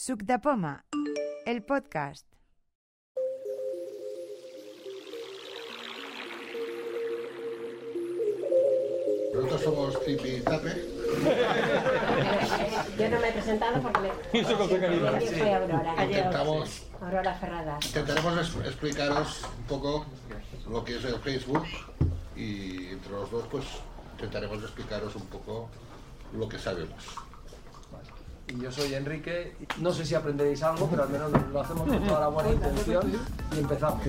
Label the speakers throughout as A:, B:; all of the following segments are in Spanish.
A: Suc de Poma, el podcast.
B: Nosotros somos Tipi Tape.
C: Yo no me he presentado porque.
D: Eso con.
C: Yo soy Aurora.
B: Intentamos,
C: Aurora Ferradas.
B: intentaremos es- explicaros un poco lo que es el Facebook y entre los dos pues intentaremos explicaros un poco lo que sabemos.
D: Y yo soy Enrique. No sé si aprenderéis algo, pero al menos lo hacemos con toda la buena intención y empezamos.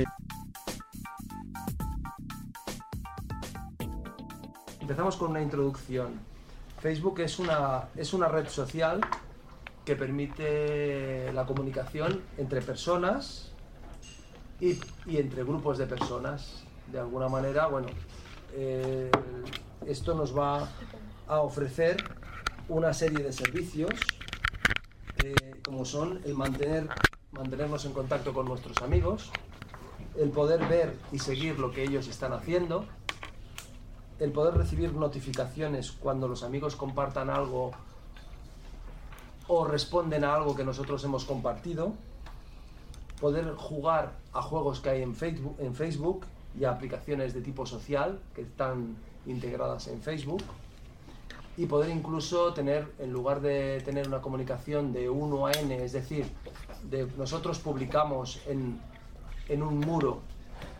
D: Empezamos con una introducción. Facebook es una, es una red social que permite la comunicación entre personas y, y entre grupos de personas. De alguna manera, bueno, eh, esto nos va a ofrecer una serie de servicios como son el mantener, mantenernos en contacto con nuestros amigos, el poder ver y seguir lo que ellos están haciendo, el poder recibir notificaciones cuando los amigos compartan algo o responden a algo que nosotros hemos compartido, poder jugar a juegos que hay en Facebook, en Facebook y a aplicaciones de tipo social que están integradas en Facebook y poder incluso tener, en lugar de tener una comunicación de 1 a n, es decir, de, nosotros publicamos en, en un muro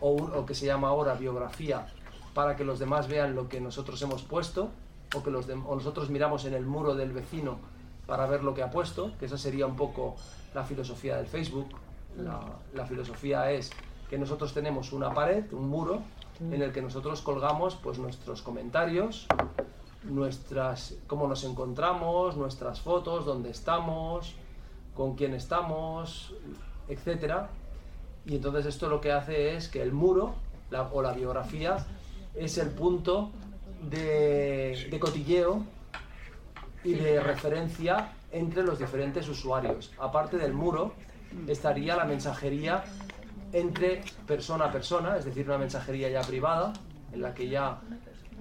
D: o, un- que se llama ahora biografía para que los demás vean lo que nosotros hemos puesto o que los dem- o nosotros miramos en el muro del vecino para ver lo que ha puesto, que esa sería un poco la filosofía del Facebook. La, la filosofía es que nosotros tenemos una pared, un muro, en el que nosotros colgamos pues nuestros comentarios, nuestras cómo nos encontramos, nuestras fotos, dónde estamos, con quién estamos, etcétera. Y entonces esto lo que hace es que el muro o la biografía es el punto de, de cotilleo y de referencia entre los diferentes usuarios. Aparte del muro estaría la mensajería entre persona a persona, es decir, una mensajería ya privada, en la que ya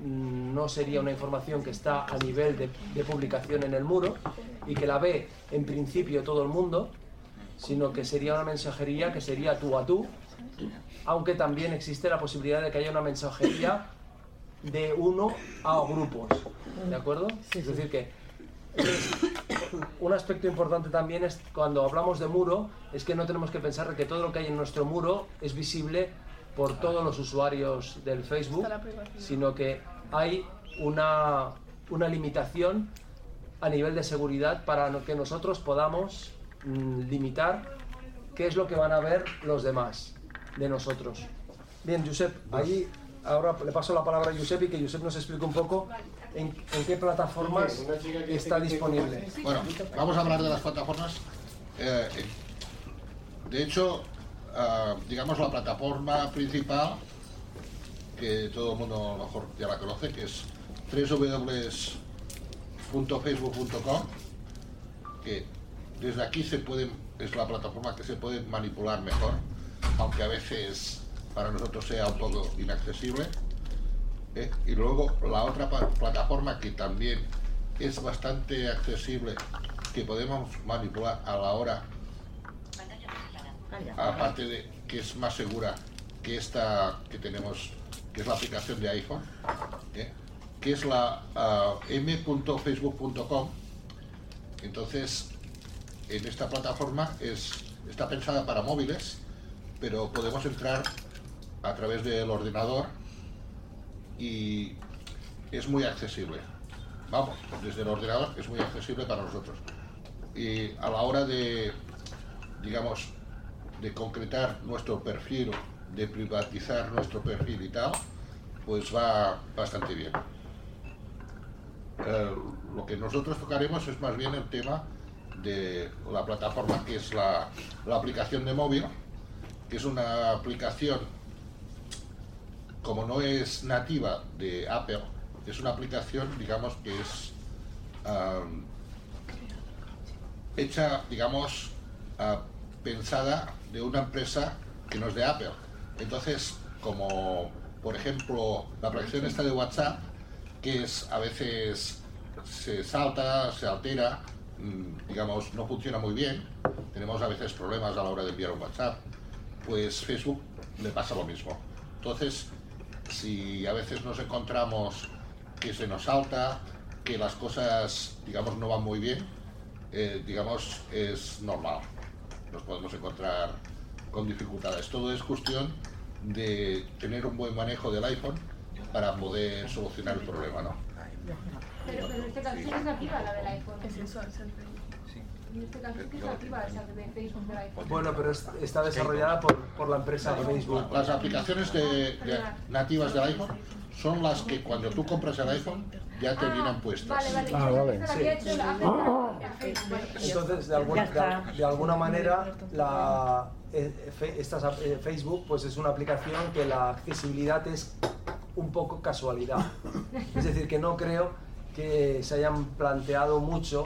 D: no sería una información que está a nivel de, de publicación en el muro y que la ve en principio todo el mundo, sino que sería una mensajería que sería tú a tú, aunque también existe la posibilidad de que haya una mensajería de uno a grupos, ¿de acuerdo? es decir, que un aspecto importante también es cuando hablamos de muro, es que no tenemos que pensar que todo lo que hay en nuestro muro es visible por todos los usuarios del Facebook, sino que hay una, una limitación a nivel de seguridad para que nosotros podamos mm, limitar qué es lo que van a ver los demás de nosotros. Bien, Josep, ahí ahora le paso la palabra a Josep y que Josep nos explique un poco en, en qué plataformas está disponible.
B: Bueno, vamos a hablar de las plataformas. Eh, de hecho, digamos la plataforma principal, que todo el mundo mejor ya la conoce, que es www.facebook.com, que desde aquí se pueden, es la plataforma que se puede manipular mejor, aunque a veces para nosotros sea un poco inaccesible. ¿eh? Y luego la otra plataforma que también es bastante accesible, que podemos manipular a la hora, aparte de que es más segura que esta que tenemos, que es la aplicación de iPhone, ¿eh? que es la ah, m.facebook.com. Entonces, en esta plataforma es, está pensada para móviles, pero podemos entrar a través del ordenador y es muy accesible. Vamos, desde el ordenador es muy accesible para nosotros. Y a la hora de, digamos, de concretar nuestro perfil, de privatizar nuestro perfil y tal, pues va bastante bien. Eh, lo que nosotros tocaremos es más bien el tema de la plataforma que es la, la aplicación de móvil, que es una aplicación como no es nativa de Apple, es una aplicación, digamos, que es hecha, digamos, ah, pensada de una empresa que no es de Apple. Entonces, como por ejemplo la aplicación esta de WhatsApp, que es a veces se salta, se altera, mm, digamos, no funciona muy bien, tenemos a veces problemas a la hora de enviar un WhatsApp, pues Facebook le pasa lo mismo. Entonces, si a veces nos encontramos que se nos salta, que las cosas, digamos, no van muy bien, eh, digamos, es normal. Nos podemos encontrar con dificultades. Todo es cuestión de tener un buen manejo del iPhone para poder solucionar el problema, ¿no?
E: Pero, pero en este caso sí que es nativa la del iPhone. Es esa de Facebook del iPhone.
D: Bueno, pero es- está desarrollada por, por la empresa Facebook.
B: Las aplicaciones de- de- nativas del iPhone son las que cuando tú compras el iPhone ya te vienen puestas.
E: Vale, vale.
F: Ah, vale.
D: Entonces, de,
G: está.
D: de- de alguna manera, la, eh, estas eh, Facebook pues es una aplicación que la accesibilidad es un poco casualidad. Es decir, que no creo que se hayan planteado mucho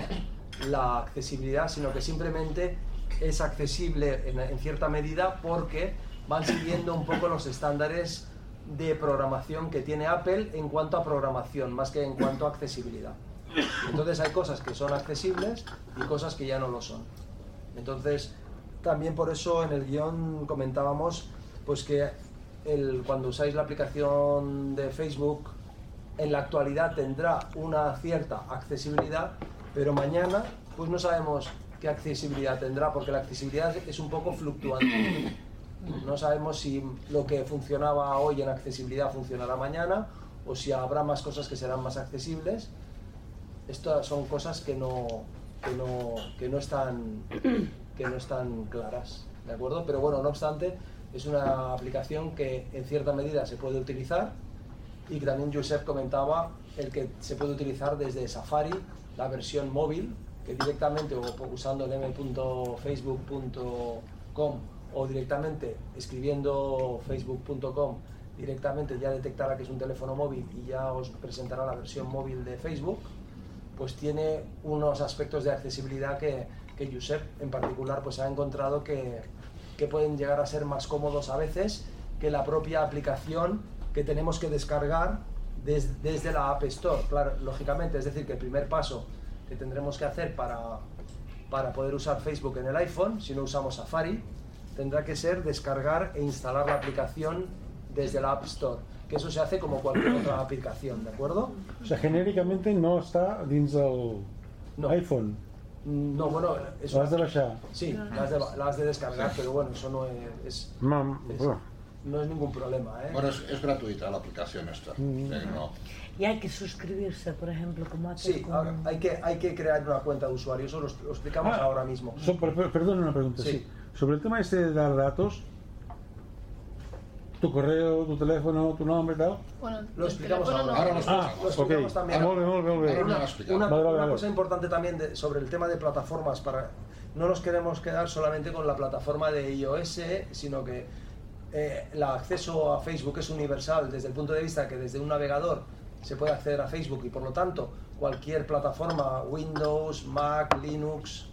D: la accesibilidad, sino que simplemente es accesible en, cierta medida porque van siguiendo un poco los estándares de programación que tiene Apple en cuanto a programación, más que en cuanto a accesibilidad. Entonces hay cosas que son accesibles y cosas que ya no lo son. Entonces, también por eso en el guion comentábamos pues que cuando usáis la aplicación de Facebook, en la actualidad tendrá una cierta accesibilidad, pero mañana pues no sabemos qué accesibilidad tendrá, porque la accesibilidad es un poco fluctuante. No sabemos si lo que funcionaba hoy en accesibilidad funcionará mañana o si habrá más cosas que serán más accesibles. Estas son cosas que no, que no, que no, están, que no están claras, ¿de acuerdo? Pero bueno, no obstante, es una aplicación que en cierta medida se puede utilizar y que también Josep comentaba el que se puede utilizar desde Safari, la versión móvil, que directamente o usando m.facebook.com o directamente escribiendo facebook.com directamente ya detectará que es un teléfono móvil y ya os presentará la versión móvil de Facebook, pues tiene unos aspectos de accesibilidad que, que Josep en particular pues ha encontrado que, que pueden llegar a ser más cómodos a veces que la propia aplicación que tenemos que descargar des- desde la App Store. Claro, lógicamente, es decir, que el primer paso que tendremos que hacer para, para poder usar Facebook en el iPhone, si no usamos Safari, tendrá que ser descargar e instalar la aplicación desde la App Store, que eso se hace como cualquier otra aplicación, ¿de acuerdo?
F: O sea, genèricament no està dins del
D: No.
F: iPhone.
D: No, bueno, eso
F: L'has de baixar.
D: Sí, la has de, de descargar, pero bueno, eso no es, es-
F: Mam,
D: es-
F: bueno,
D: no es ningún problema, ¿eh?
B: Bueno, es, es gratuita la aplicación esta. o sea que no-
G: Y hay que suscribirse, por ejemplo, como hace
D: Sí,
G: con-
D: ahora hay que, hay que crear una cuenta de usuario, eso lo, lo explicamos
F: Ah.
D: ahora mismo.
F: so- per- per- perdona una pregunta,
D: Sí.
F: sí. Sobre el tema este de dar datos, tu correo, tu teléfono, tu nombre tal.
E: Bueno,
D: Lo explicamos
E: el teléfono
D: ahora.
B: Ahora lo
F: Ah,
B: explicamos.
D: Lo explicamos
F: ok.
D: también.
B: Ahora
D: Una, una-
F: Vale, vale,
D: una
F: vale.
D: cosa importante también de- sobre el tema de plataformas, para no nos queremos quedar solamente con la plataforma de iOS, sino que eh, el acceso a Facebook es universal desde el punto de vista que desde un navegador se puede acceder a Facebook y por lo tanto cualquier plataforma, Windows, Mac, Linux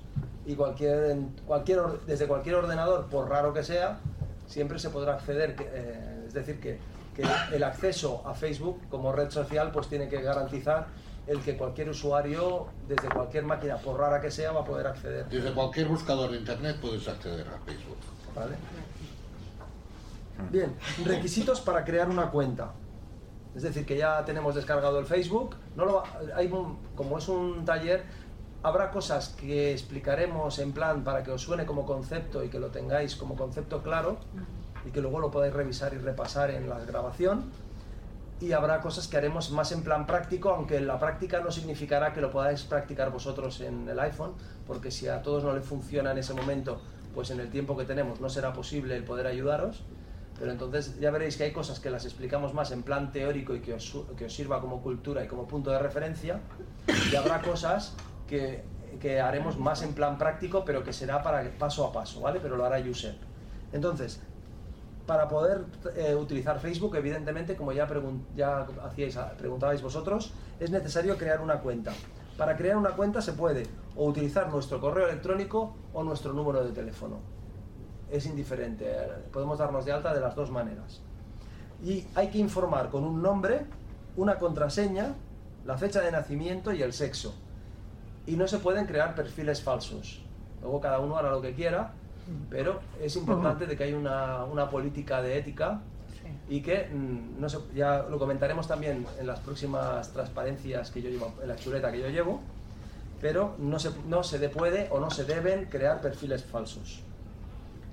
D: y cualquier, cualquier desde cualquier ordenador, por raro que sea, siempre se podrá acceder. eh, es decir, que, que el acceso a Facebook como red social pues tiene que garantizar el que cualquier usuario, desde cualquier máquina, por rara que sea, va a poder acceder.
B: Desde cualquier buscador de internet puedes acceder a Facebook.
D: ¿vale? Bien, requisitos para crear una cuenta. Es decir, que ya tenemos descargado el Facebook. No lo, hay como es un taller, habrá cosas que explicaremos en plan para que os suene como concepto y que lo tengáis como concepto claro y que luego lo podáis revisar y repasar en la grabación. Y habrá cosas que haremos más en plan práctico, aunque la práctica no significará que lo podáis practicar vosotros en el iPhone, porque si a todos no le funciona en ese momento, pues en el tiempo que tenemos no será posible el poder ayudaros. Pero entonces ya veréis que hay cosas que las explicamos más en plan teórico y que os, que os sirva como cultura y como punto de referencia. Y habrá cosas que, que haremos más en plan práctico, pero que será para paso a paso, ¿vale? Pero lo hará Josep. Entonces, para poder eh, utilizar Facebook, evidentemente, como ya, ya hacíais, preguntabais vosotros, es necesario crear una cuenta. Para crear una cuenta se puede o utilizar nuestro correo electrónico o nuestro número de teléfono. Es indiferente, podemos darnos de alta de las dos maneras. Y hay que informar con un nombre, una contraseña, la fecha de nacimiento y el sexo. y no se pueden crear perfiles falsos. Luego cada uno hará lo que quiera, pero es importante de que hay una, una política de ética y que mm, no sé, ya lo comentaremos también en las próximas transparencias que yo llevo, en la chuleta que yo llevo, pero no se, no se de- puede o no se deben crear perfiles falsos.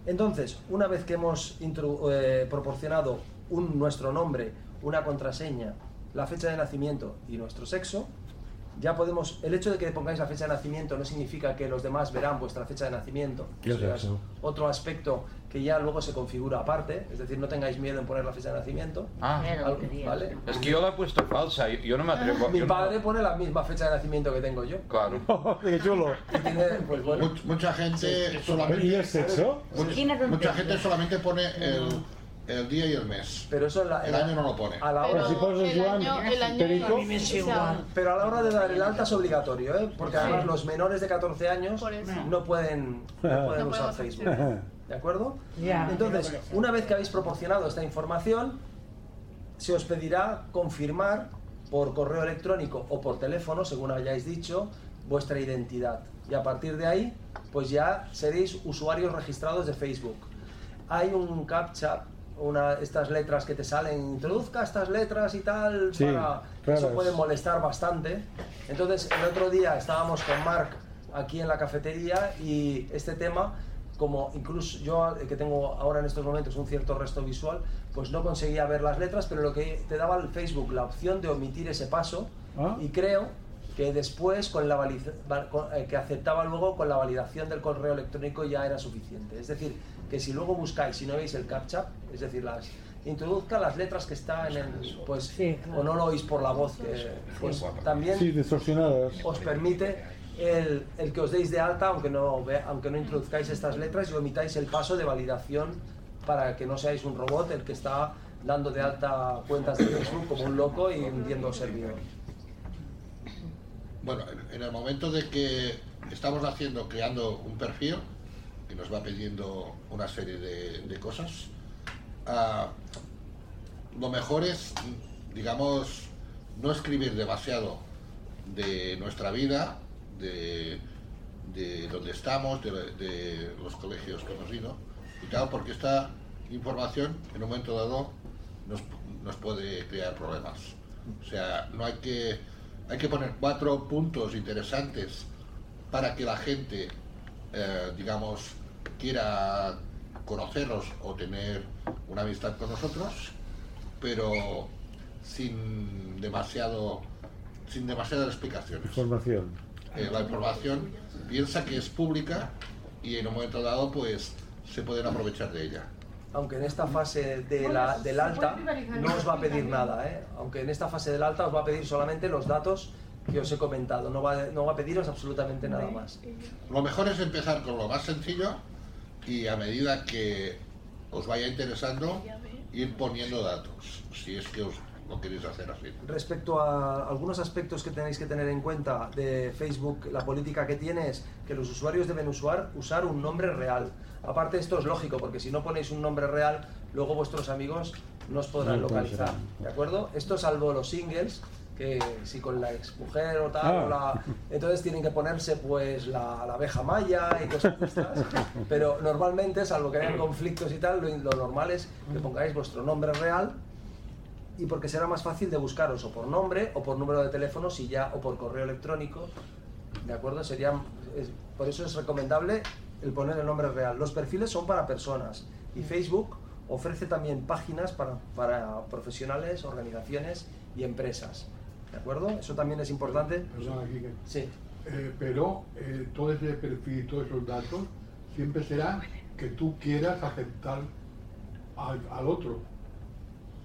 D: Entonces, una vez que hemos eh, proporcionado nuestro nombre, una contraseña, la fecha de nacimiento y nuestro sexo, ya podemos. El hecho de que pongáis la fecha de nacimiento no significa que los demás verán vuestra fecha de nacimiento. Es otro aspecto que ya luego se configura aparte, es decir, no tengáis miedo en poner la fecha de nacimiento.
H: Ah,
D: Al- ¿vale?
H: es que yo la he puesto falsa, yo, yo no me atrevo.
D: Mi
H: yo no-
D: padre pone la misma fecha de nacimiento que tengo yo.
H: Claro.
F: ¡Qué chulo!
D: Y tiene, pues bueno,
B: mucha gente solamente.
F: ¿Y el sexo?
B: much- mucha gente solamente pone el, el día y el mes.
D: pero eso la,
B: El año no lo pone.
D: a la hora,
F: Pero si
E: el
F: Joan
E: año, el año
F: Perico,
G: me es igual.
D: pero a la hora de dar el alta es obligatorio, ¿eh? porque además los menores de 14 años no pueden, no pueden
E: No
D: usar Facebook. ¿De acuerdo? Entonces, una vez que habéis proporcionado esta información, se os pedirá confirmar por correo electrónico o por teléfono, según hayáis dicho, vuestra identidad. Y a partir de ahí, pues ya seréis usuarios registrados de Facebook. Hay un captcha, una, estas letras que te salen, introduzca estas letras y tal,
F: Sí,
D: para...
F: claras.
D: Eso puede molestar bastante. Entonces, el otro día estábamos con Mark aquí en la cafetería y este tema, como incluso yo eh, que tengo ahora en estos momentos un cierto resto visual, pues no conseguía ver las letras, pero lo que te daba el Facebook la opción de omitir ese paso
F: Ah.
D: y creo que después con la eh, que aceptaba luego con la validación del correo electrónico ya era suficiente. Es decir, que si luego buscáis y no veis el captcha, es decir, las introduzca las letras que están en el pues
G: Sí, claro.
D: o no lo oís por la voz que pues también
F: Sí, distorsionadas.
D: os permite el, el que os deis de alta aunque no aunque no introduzcáis estas letras y omitáis el paso de validación para que no seáis un robot el que está dando de alta cuentas de Facebook como un loco y hundiendo servidor.
B: Bueno, en- el momento de que estamos haciendo, creando un perfil, que nos va pidiendo una serie de, cosas, ah, lo mejor es, digamos, no escribir demasiado de nuestra vida, de, de dónde estamos, de, los colegios que hemos ido y tal, porque esta información en un momento dado nos puede crear problemas. O sea, no hay que, hay que poner cuatro puntos interesantes para que la gente, eh, digamos, quiera conocernos o tener una amistad con nosotros, pero sin demasiado, sin demasiadas explicaciones.
F: Información.
B: Eh, la información piensa que es pública y en un momento dado, pues, se pueden aprovechar de ella.
D: Aunque en esta fase de la- del alta no os va a pedir nada, ¿eh? aunque en esta fase del alta os va a pedir solamente los datos que os he comentado, no va, no va a pediros absolutamente nada más.
B: Lo mejor es empezar con lo más sencillo y a medida que os vaya interesando, ir poniendo datos, si es que os lo queréis hacer así.
D: Respecto a algunos aspectos que tenéis que tener en cuenta de Facebook, la política que tiene es que los usuarios deben usar, usar un nombre real. Aparte esto es lógico, porque si no ponéis un nombre real, luego vuestros amigos no os podrán localizar. ¿De acuerdo? Esto salvo los singles, que si con la exmujer o tal,
F: Ah.
D: o la- entonces tienen que ponerse pues la, la abeja maya y cosas de estas. Pero normalmente, salvo que hayan conflictos y tal, lo, lo normal es que pongáis vuestro nombre real y porque será más fácil de buscaros o por nombre o por número de teléfono si ya o por correo electrónico de acuerdo sería es- por eso es recomendable el poner el nombre real los perfiles son para personas y Facebook ofrece también páginas para, para profesionales organizaciones y empresas de acuerdo eso también es importante
I: Perdona, Quique.
D: sí
I: Eh, pero eh, todo ese perfil y todos esos datos siempre será que tú quieras aceptar al, al otro.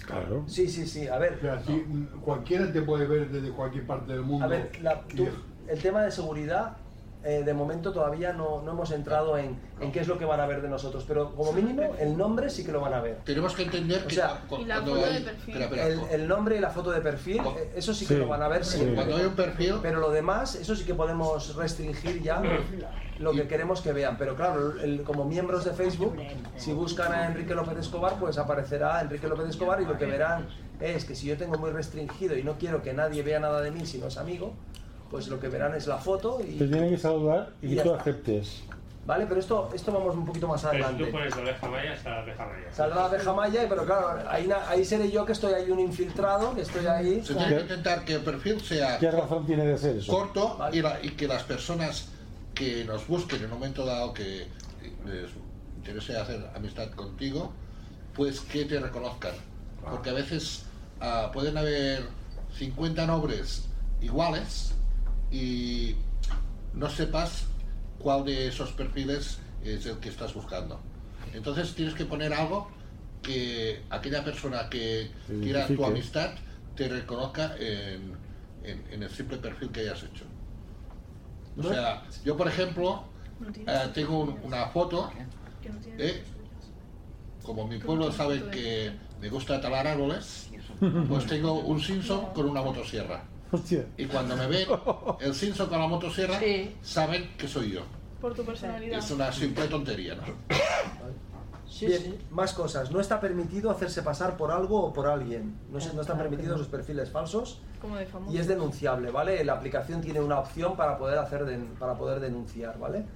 F: Claro.
D: sí sí sí a ver
I: O sea, si, mm, cualquiera te puede ver desde cualquier parte del mundo.
D: A ver, la- tú- el tema de seguridad, eh, de momento todavía no, no hemos entrado en, en qué es lo que van a ver de nosotros, pero como mínimo el nombre sí que lo van a ver.
B: Tenemos que entender
D: O
B: que
D: sea,
B: cu-
E: Y la
B: cuando
E: foto
B: hay,
E: de perfil.
B: espera, espera,
D: El, nombre y la foto de perfil, eh, eso sí que
F: Sí,
D: lo van a ver
F: sí.
D: siempre.
B: cuando hay un perfil,
D: Pero lo demás, eso sí que podemos restringir ya lo que queremos que vean. Pero claro, el- como miembros de Facebook, si buscan a Enrique López Escobar, pues aparecerá Enrique López Escobar y lo que verán es que si yo tengo muy restringido y no quiero que nadie vea nada de mí si no es amigo, pues lo que verán es la foto
F: Te
D: y...
F: tienen que saludar y
D: Y
F: tú
D: está.
F: aceptes.
D: ¿Vale? Pero esto, esto vamos un poquito más
J: Pero si
D: adelante.
J: tú pones la abeja maya, está la abeja maya.
D: Saldrá la abeja maya, pero claro, ahí, na- ahí seré yo que estoy ahí un infiltrado, que estoy ahí.
B: Se tiene que intentar que el perfil sea
F: ¿Qué razón tiene de ser eso?
B: corto y, la- y que las personas que nos busquen en un momento dado que les interese hacer amistad contigo, pues que te reconozcan. Porque a veces ah, pueden haber 50 nombres iguales y no sepas cuál de esos perfiles es el que estás buscando. Entonces tienes que poner algo que aquella persona que
F: Te
B: quiera tu amistad te reconozca en, en- en el simple perfil que hayas hecho. O sea, yo por ejemplo eh, tengo un- una foto, ¿eh? como mi pueblo sabe que me gusta talar árboles, pues tengo un Simpson con una motosierra.
F: Hostia.
B: Y cuando me ven el Simpson con la motosierra,
C: Sí.
B: saben que soy yo.
E: Por tu personalidad.
B: Es una simple tontería, ¿no?
D: Bien, más cosas. No está permitido hacerse pasar por algo o por alguien. No, se- no están permitidos los perfiles falsos
E: Como de
D: y es denunciable, ¿vale? La aplicación tiene una opción para poder, hacer den- para poder denunciar, ¿vale?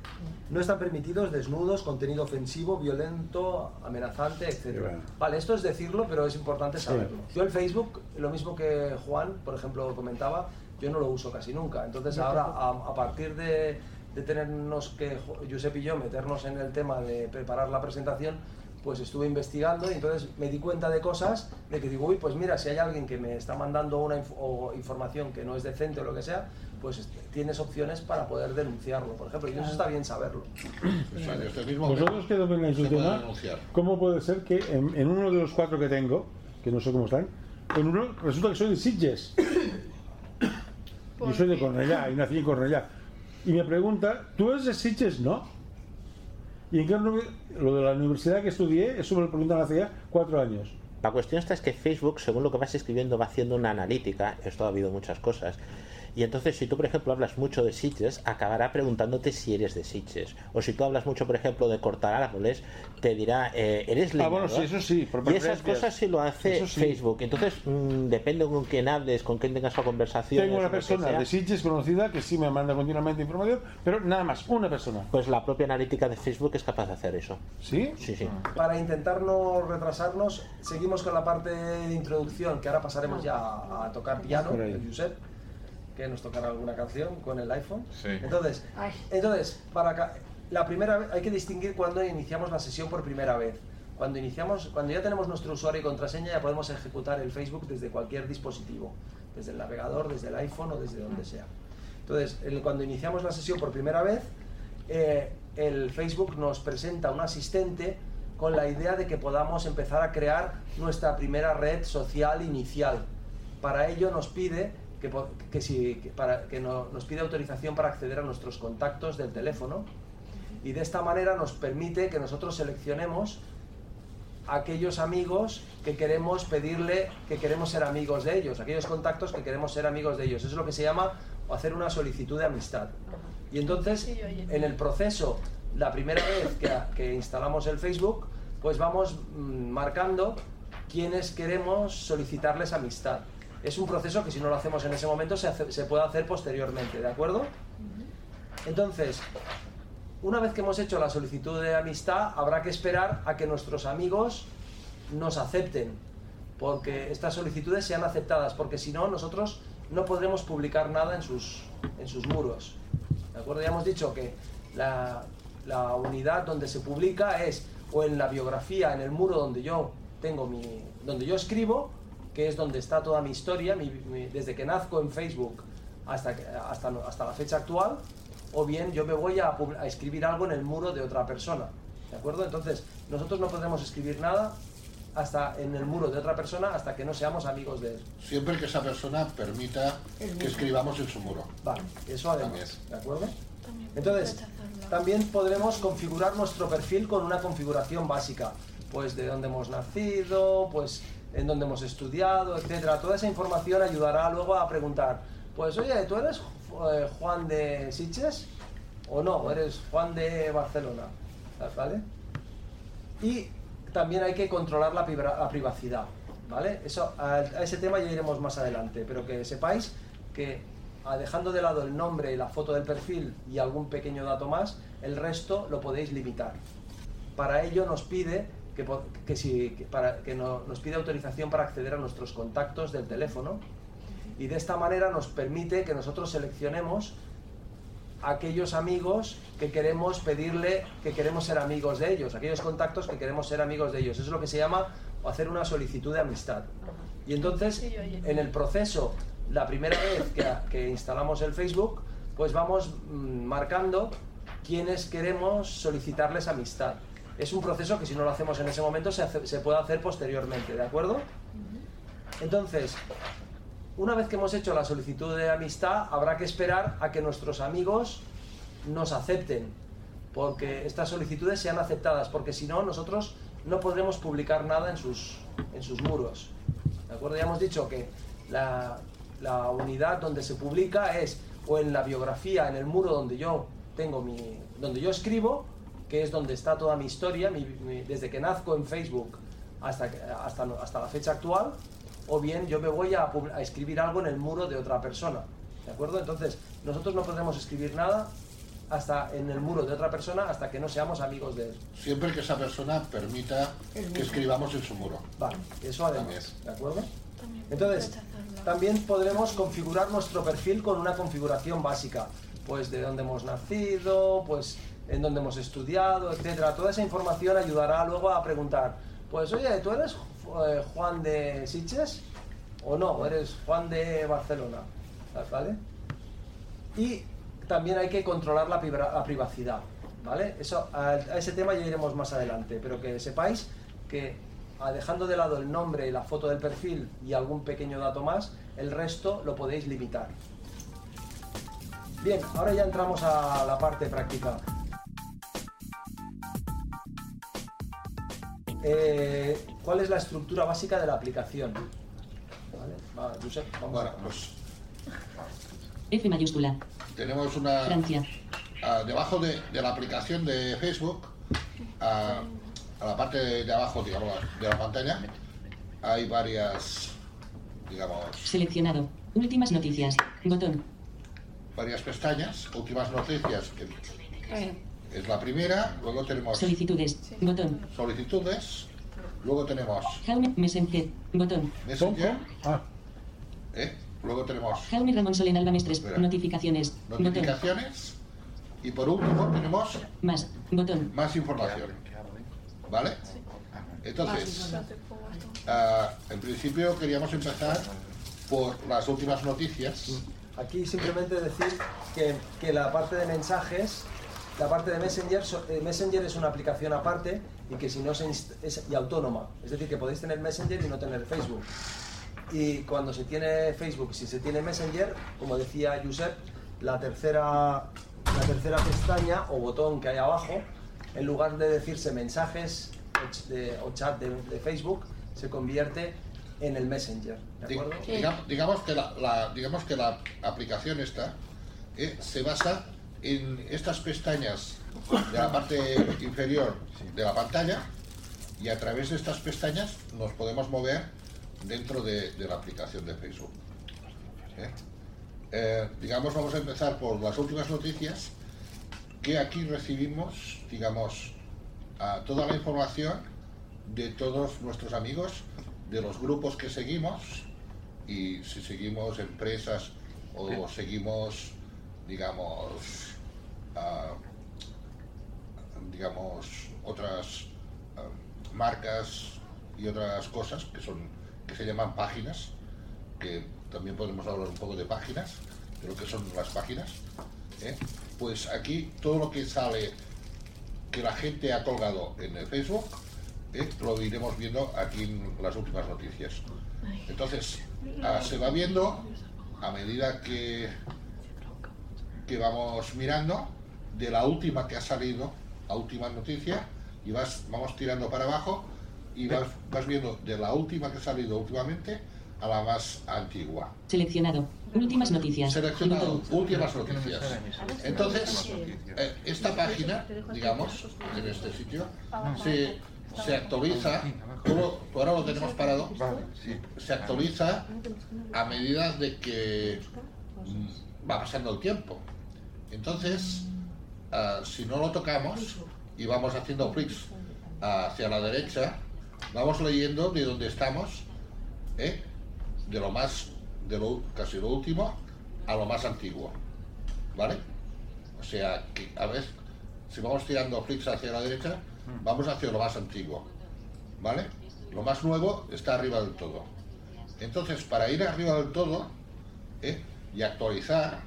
D: No están permitidos desnudos, contenido ofensivo, violento, amenazante, etc.
F: bueno.
D: Vale, esto es decirlo, pero es importante saberlo. Yo el Facebook, lo mismo que Juan, por ejemplo, comentaba, yo no lo uso casi nunca. Entonces ahora, a, a partir de, de tenernos que, Jo- Josep y yo, meternos en el tema de preparar la presentación, pues estuve investigando y entonces me di cuenta de cosas de que digo, uy, pues mira, si hay alguien que me está mandando una inf- o información que no es decente o lo que sea, pues este, tienes opciones para poder denunciarlo, por ejemplo, y eso está bien saberlo.
B: O sea, desde el mismo
F: Vosotros que domináis el tema. ¿cómo puede ser que en, en uno de los cuatro que tengo, que no sé cómo están, en uno resulta que soy de Sitges? Yo soy de Cornellá y nací en Cornellá. Y me pregunta, ¿tú eres de Sitges? No. ¿Y en qué lo de la universidad que estudié? Eso me lo preguntan hace cuatro años.
K: La cuestión está es que Facebook, según lo que vas escribiendo, va haciendo una analítica. Esto ha habido muchas cosas. Y entonces, si tú, por ejemplo, hablas mucho de Sitges, acabará preguntándote si eres de Sitges. O si tú hablas mucho, por ejemplo, de cortar árboles, te dirá, eh, ¿eres
F: Ah, bueno,
K: leñador?
F: sí, eso sí, por
K: Y esas cosas sí lo hace
F: sí.
K: Facebook. Entonces, mm, depende con quién hables, con quién tengas la conversación.
F: Tengo una persona de Sitges conocida que sí me manda continuamente información, pero nada más, una persona.
K: Pues la propia analítica de Facebook es capaz de hacer eso.
F: ¿Sí?
K: Sí, sí.
D: Para intentar no retrasarnos, seguimos con la parte de introducción, que ahora pasaremos ya a, tocar piano, Josep, que nos tocará alguna canción con el iPhone.
H: Sí.
D: Entonces,
C: Ay.
D: entonces para la primera vez hay que distinguir cuando iniciamos la sesión por primera vez. Cuando iniciamos, cuando ya tenemos nuestro usuario y contraseña, ya podemos ejecutar el Facebook desde cualquier dispositivo, desde el navegador, desde el iPhone o desde donde sea. Entonces, el- cuando iniciamos la sesión por primera vez, eh, el Facebook nos presenta un asistente con la idea de que podamos empezar a crear nuestra primera red social inicial. Para ello nos pide que, po- que si, que para, que no- nos pide autorización para acceder a nuestros contactos del teléfono y de esta manera nos permite que nosotros seleccionemos aquellos amigos que queremos pedirle que queremos ser amigos de ellos, aquellos contactos que queremos ser amigos de ellos. Eso es lo que se llama hacer una solicitud de amistad. Y entonces, en el proceso, la primera vez que, que instalamos el Facebook, pues vamos mm, marcando quienes queremos solicitarles amistad. Es un proceso que si no lo hacemos en ese momento se, hace- se puede hacer posteriormente, ¿de acuerdo? Entonces, una vez que hemos hecho la solicitud de amistad, habrá que esperar a que nuestros amigos nos acepten, porque estas solicitudes sean aceptadas, porque si no, nosotros no podremos publicar nada en sus, en sus muros. ¿De acuerdo? Ya hemos dicho que la, la unidad donde se publica es o en la biografía, en el muro donde yo tengo mi, donde yo escribo, que es donde está toda mi historia, mi- mi- desde que nazco en Facebook hasta, hasta, hasta la fecha actual, o bien yo me voy a escribir algo en el muro de otra persona. ¿De acuerdo? Entonces, nosotros no podremos escribir nada hasta en el muro de otra persona hasta que no seamos amigos de él.
B: Siempre que esa persona permita que escribamos en su muro.
D: Vale, eso además,
B: También.
D: ¿de acuerdo? Entonces, también podremos configurar nuestro perfil con una configuración básica, pues de dónde hemos nacido, pues en dónde hemos estudiado, etcétera. Toda esa información ayudará luego a preguntar, pues oye, ¿tú eres eh, Juan de Sitges? ¿O no? ¿O eres Juan de Barcelona? ¿Vale? Y también hay que controlar la, privacidad, ¿vale? Eso, a, ese tema ya iremos más adelante, pero que sepáis que dejando de lado el nombre y la foto del perfil y algún pequeño dato más, el resto lo podéis limitar. Para ello nos pide que, po- que si, que para, que no- nos pide autorización para acceder a nuestros contactos del teléfono y de esta manera nos permite que nosotros seleccionemos aquellos amigos que queremos pedirle que queremos ser amigos de ellos, aquellos contactos que queremos ser amigos de ellos. Eso es lo que se llama hacer una solicitud de amistad. Y entonces, en el proceso, la primera vez que, que instalamos el Facebook, pues vamos mm, marcando quienes queremos solicitarles amistad. Es un proceso que si no lo hacemos en ese momento se, hace- se puede hacer posteriormente, ¿de acuerdo? Entonces, una vez que hemos hecho la solicitud de amistad, habrá que esperar a que nuestros amigos nos acepten, porque estas solicitudes sean aceptadas, porque si no, nosotros no podremos publicar nada en sus, en sus muros. ¿De acuerdo? Ya hemos dicho que la, la unidad donde se publica es o en la biografía, en el muro donde yo tengo mi, donde yo escribo, que es donde está toda mi historia, mi- mi- desde que nazco en Facebook hasta, hasta, hasta la fecha actual, o bien yo me voy a escribir algo en el muro de otra persona. ¿De acuerdo? Entonces, nosotros no podremos escribir nada hasta en el muro de otra persona hasta que no seamos amigos de él.
B: Siempre que esa persona permita que escribamos en su muro.
D: Vale, eso además, ¿de acuerdo? Entonces, también podremos configurar nuestro perfil con una configuración básica, pues de dónde hemos nacido, pues en dónde hemos estudiado, etcétera. Toda esa información ayudará luego a preguntar, pues oye, ¿tú eres eh, Juan de Sitges o no? ¿O eres Juan de Barcelona? ¿Vale? Y también hay que controlar la, la privacidad, ¿vale? Eso, a, a ese tema ya iremos más adelante, pero que sepáis que a- dejando de lado el nombre y la foto del perfil y algún pequeño dato más, el resto lo podéis limitar. Bien, ahora ya entramos a la parte práctica. Eh, ¿Cuál es la estructura básica de la aplicación? ¿Vale? Va, Josep, vamos
B: Bueno,
D: a-
B: pues
L: F mayúscula.
B: tenemos una...
L: Francia.
B: ah, debajo de, de la aplicación de Facebook, ah, a la parte de, de abajo, digamos, de la pantalla, hay varias, digamos,
L: Seleccionado. Últimas noticias. Botón.
B: varias pestañas. Últimas noticias, que es la primera. Luego tenemos
L: Solicitudes. Botón.
B: solicitudes. Luego tenemos
L: Jaume Messenger. Botón.
B: Messenger. ¿eh? Luego tenemos
L: Jaume Ramón Solen Alba Mestres.
B: Espera.
L: Notificaciones. Botón.
B: notificaciones. Y por último tenemos
L: Más. Botón.
B: más información. ¿Vale? Entonces, ah, en principio queríamos empezar por las últimas noticias.
D: Aquí simplemente decir que, que la parte de mensajes, la parte de Messenger, so- eh, Messenger es una aplicación aparte y que si no se es y autónoma. Es decir, que podéis tener Messenger y no tener Facebook. Y cuando se tiene Facebook, si se tiene Messenger, como decía Josep, la tercera, la tercera pestaña o botón que hay abajo, en lugar de decirse mensajes o ch- de- o chat de, de Facebook, se convierte en el Messenger. ¿De acuerdo?
B: diga- digamos, que la, la- digamos que la aplicación esta eh, se basa en estas pestañas de la parte inferior de la pantalla y a través de estas pestañas nos podemos mover dentro de, de la aplicación de Facebook. ¿eh? Eh, digamos, vamos a empezar por las últimas noticias que aquí recibimos, digamos, a toda la información de todos nuestros amigos, de los grupos que seguimos y si seguimos empresas o seguimos, digamos, digamos, otras ah, marcas y otras cosas que son que se llaman páginas, que también podemos hablar un poco de páginas, de lo que son las páginas. ¿eh? Pues aquí todo lo que sale que la gente ha colgado en el Facebook, ¿eh? lo iremos viendo aquí en las últimas noticias. Entonces, ah, se va viendo a medida que, que vamos mirando de la última que ha salido, la última noticia, y vas, vamos tirando para abajo y vas, vas viendo de la última que ha salido últimamente a la más antigua.
L: Seleccionado. Últimas noticias.
B: Seleccionado últimas noticias. Entonces, eh, esta página, digamos, en este sitio, se, se actualiza, todo- ahora lo tenemos parado, se actualiza a medida de que, va pasando el tiempo. Entonces, ah, si no lo tocamos y vamos haciendo clics hacia la derecha, vamos leyendo de dónde estamos, ¿eh? de lo más, de lo casi lo último a lo más antiguo, ¿vale? O sea, que a veces, si vamos tirando clics hacia la derecha, vamos hacia lo más antiguo, ¿vale? Lo más nuevo está arriba del todo. Entonces, para ir arriba del todo ¿eh? y actualizar,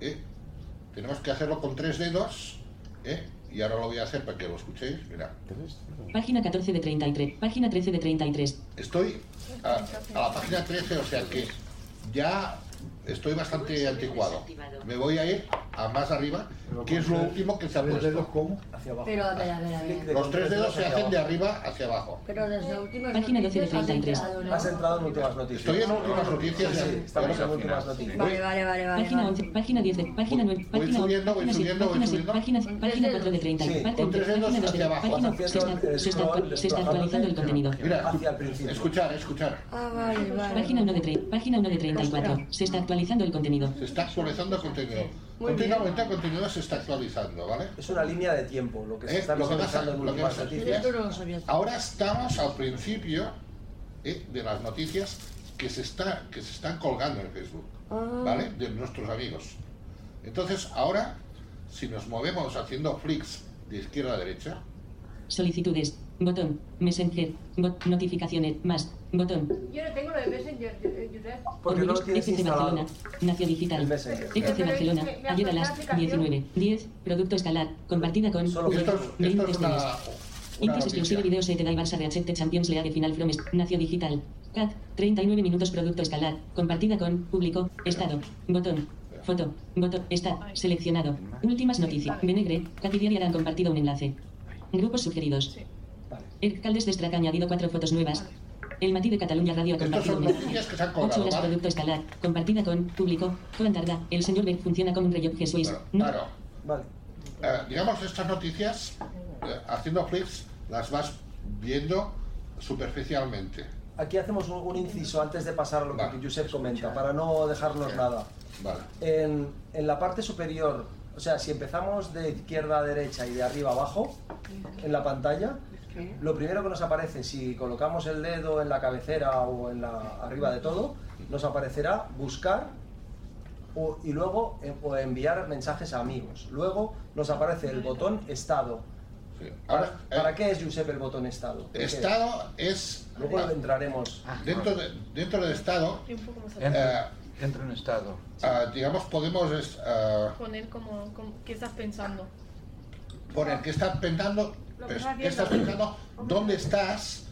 B: ¿eh? Tenemos que hacerlo con tres dedos, ¿eh? y ahora lo voy a hacer para que lo escuchéis. Mira,
L: Página 14 de 33. Página 13 de 33.
B: estoy a, a la página 13, o sea que ya estoy bastante anticuado. Me voy a ir a más arriba, que es lo último que se ha puesto.
D: Hacia abajo.
C: Pero a ver, a ver, a ver.
B: Los tres dedos se hacen de arriba hacia abajo.
C: Pero desde últimas
L: Página 12 de
C: noticias has
L: 33.
C: entrado, ¿no?
D: Has entrado en últimas noticias.
B: Estoy en últimas noticias.
D: Sí, sí, estamos en últimas noticias.
C: Vale, vale, vale, vale.
L: Página
C: vale.
L: 11. Página 10 de. Página 9.
B: Voy
L: Página
B: subiendo, voy
L: página siete,
B: subiendo, voy
L: página siete,
B: subiendo.
L: Página, página 4 de 30.
D: Sí,
L: Página
B: con tres dedos
L: página dos de-
B: hacia abajo.
L: página- se está, se está, se está actualizando el contenido.
B: Mira,
D: Hacia el principio.
B: escuchar, escuchar.
C: Ah, vale, vale.
L: Página 1 de, tre- página 1 de 34. Se está actualizando el contenido.
B: Se está actualizando el contenido. Continuamente el contenido se está actualizando, ¿vale?
D: Es una línea de tiempo, lo que se
B: Eh,
D: está
B: lo que pasa-
D: visualizando en últimas noticias.
B: Ahora estamos al principio eh, de las noticias que se, está, que se están colgando en Facebook,
C: Ah.
B: ¿vale? De nuestros amigos. Entonces, ahora, si nos movemos haciendo flicks de izquierda a derecha,
L: Solicitudes. Botón. Messenger. Bot, notificaciones. Más. Botón.
E: Yo no tengo lo de Messenger, eh, Josep.
D: Porque no lo tienes
L: FC
D: instalado.
L: Barcelona. Nacio Digital.
D: El Messenger.
L: FC Barcelona.
E: que
L: Ayer a las
E: la aplicación.
L: 19. 10. Producto escalar. Compartida con.
D: Solo
B: esto es,
L: Mail
B: esto es una, una
L: exclusive video set de Barça Champions League Final from Nacio Digital. CAT. 39 minutos producto escalar. Compartida con. Público. Estado. Botón. Foto. Botón. Está. Seleccionado. Últimas noticias. Benegre. Katy Diaria han compartido un enlace. Grupos sugeridos. El Caldes de Estrac ha añadido cuatro fotos nuevas. El Matí de Cataluña Radio ha
B: Estos
L: compartido
B: noticias que se han
L: 8
B: colgado,
L: horas
B: ¿vale?
L: producto escalar. Compartida con. Público. Juan Tarda. El señor Beck funciona como un rey Jesús.
B: Claro,
L: No.
B: claro.
D: Vale.
B: Eh, digamos, estas noticias, eh, haciendo flicks, las vas viendo superficialmente.
D: Aquí hacemos un, un inciso antes de pasar a lo que
B: Vale.
D: Josep comenta, para no dejarnos nada.
B: Vale.
D: En, en la parte superior, o sea, si empezamos de izquierda a derecha y de arriba a abajo, en la pantalla, lo primero que nos aparece, si colocamos el dedo en la cabecera o en la arriba de todo, nos aparecerá buscar o- y luego eh, o enviar mensajes a amigos. Luego nos aparece el botón estado.
B: Sí.
D: ¿Para,
B: Ahora, eh,
D: para qué es, Josep, el botón estado?
B: Estado es.
D: Luego entraremos.
B: Dentro, de, dentro del estado,
E: Y un poco más
B: eh,
H: Entra, en estado.
B: ah, digamos, podemos ah,
E: Poner como, como qué estás pensando.
B: poner qué estás pensando, pues,
E: estás
B: qué estás pensando, dónde estás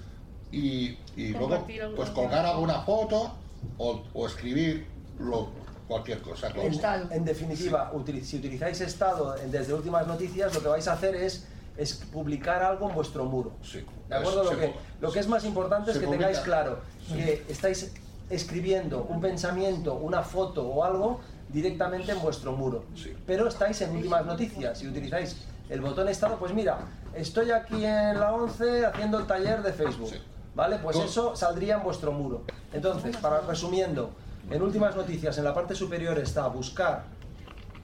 B: y, y luego pues colgar alguna foto o, o escribir lo, cualquier cosa.
C: Estado.
D: En definitiva, utili- si utilizáis estado en- desde últimas noticias, lo que vais a hacer es, es publicar algo en vuestro muro.
B: Sí.
D: ¿De acuerdo?
B: Se
D: Lo que, lo que es más importante es que
B: publica.
D: tengáis claro que estáis escribiendo un pensamiento, una foto o algo directamente en vuestro muro.
B: Sí.
D: Pero estáis en últimas noticias. Si utilizáis el botón estado, pues mira, estoy aquí en la 11 haciendo el taller de Facebook.
B: Sí.
D: ¿Vale? Pues eso saldría en vuestro muro. Entonces, para resumiendo, en últimas noticias, en la parte superior está buscar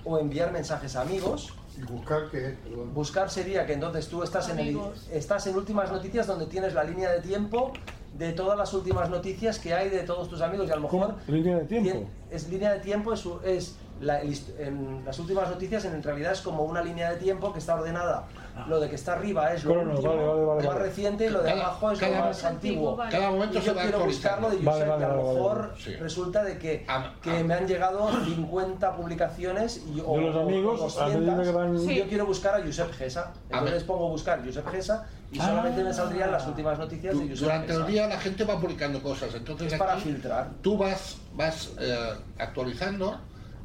D: o enviar mensajes a amigos.
I: ¿Y buscar qué? Perdón.
D: Buscar sería que entonces tú estás en, el, estás en últimas noticias donde tienes la línea de tiempo de todas las últimas noticias que hay de todos tus amigos y a lo mejor.
F: ¿Línea de tiempo?
D: es línea de tiempo es, es la- en las últimas noticias en realidad es como una línea de tiempo que está ordenada lo de que está arriba es lo
F: Crono,
D: último,
F: vale, vale, vale,
D: lo más reciente y lo de
B: Cada-
D: abajo es lo más antiguo
E: vale.
B: Cada momento
D: y
B: se
D: yo
B: va
D: quiero buscarlo de
F: vale,
D: que a lo
F: vale,
D: mejor
B: sí.
D: resulta de que,
B: Am-
D: que
B: am-
D: me han llegado 50 publicaciones y, o,
F: De los
D: o
F: amigos, a medida
D: 200,
F: que van-
D: y
E: Sí.
D: yo quiero buscar a Josep Gesa entonces
B: ver.
D: pongo buscar Josep Gesa y
F: Ah.
D: solamente me saldrían las últimas noticias de Josep
B: Durante el día la gente va publicando cosas, entonces
D: es para
B: aquí
D: filtrar
B: tú vas, vas eh, actualizando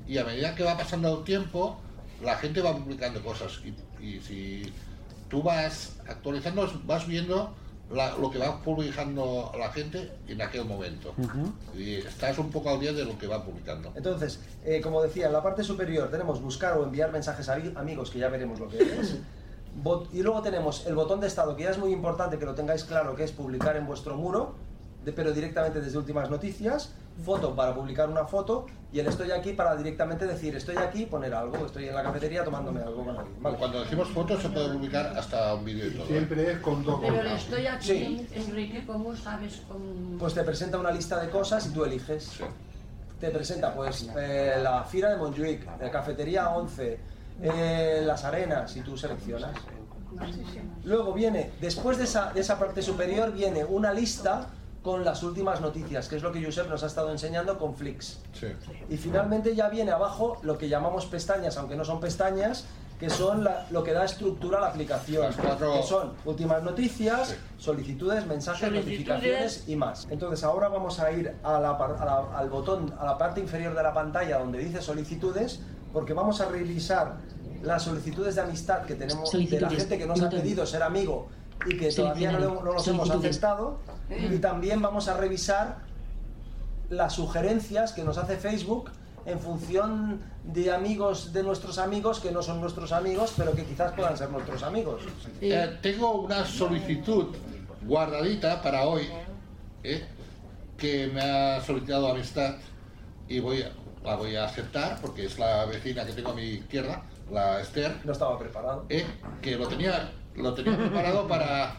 B: y a medida que va pasando el tiempo, la gente va publicando cosas. Y, y si tú vas actualizando, vas viendo la- lo que va publicando la gente en aquel momento. Y estás un poco al día de lo que va publicando.
D: Entonces, eh, como decía, en la parte superior tenemos buscar o enviar mensajes a amigos, que ya veremos lo que es. Y luego tenemos el botón de estado, que ya es muy importante que lo tengáis claro, que es publicar en vuestro muro. de- pero directamente desde últimas noticias, foto para publicar una foto y el estoy aquí para directamente decir estoy aquí, poner algo, estoy en la cafetería tomándome algo con alguien. Vale.
B: Cuando decimos fotos se puede publicar hasta un vídeo y todo. ¿eh?
I: Siempre es con dos
C: Pero estoy aquí,
D: Sí.
C: Enrique, ¿cómo sabes cómo...?
D: Pues te presenta una lista de cosas y tú eliges. Te presenta pues eh, la Fira de Montjuic, la Cafetería 11, eh, las arenas y tú seleccionas. Luego viene, después de esa, de esa parte superior, viene una lista con las últimas noticias, que es lo que Josep nos ha estado enseñando con Flix.
B: Sí.
D: Y finalmente ya viene abajo lo que llamamos pestañas, aunque no son pestañas, que son la- lo que da estructura a la aplicación.
B: Las cuatro-
D: Que son últimas noticias, solicitudes, mensajes,
C: Solicitudes.
D: notificaciones y más. Entonces ahora vamos a ir a la par- a la- al botón, a la parte inferior de la pantalla donde dice solicitudes, porque vamos a revisar las solicitudes de amistad que tenemos de la gente que nos ha pedido ser amigo y que todavía no, no los hemos aceptado. Y también vamos a revisar las sugerencias que nos hace Facebook en función de amigos de nuestros amigos que no son nuestros amigos, pero que quizás puedan ser nuestros amigos.
B: Eh, tengo una solicitud guardadita para hoy ¿eh? que me ha solicitado amistad y voy a, la voy a aceptar porque es la vecina que tengo a mi izquierda, la Esther.
D: No estaba preparado.
B: ¿eh? Que lo tenía, lo tenía preparado para,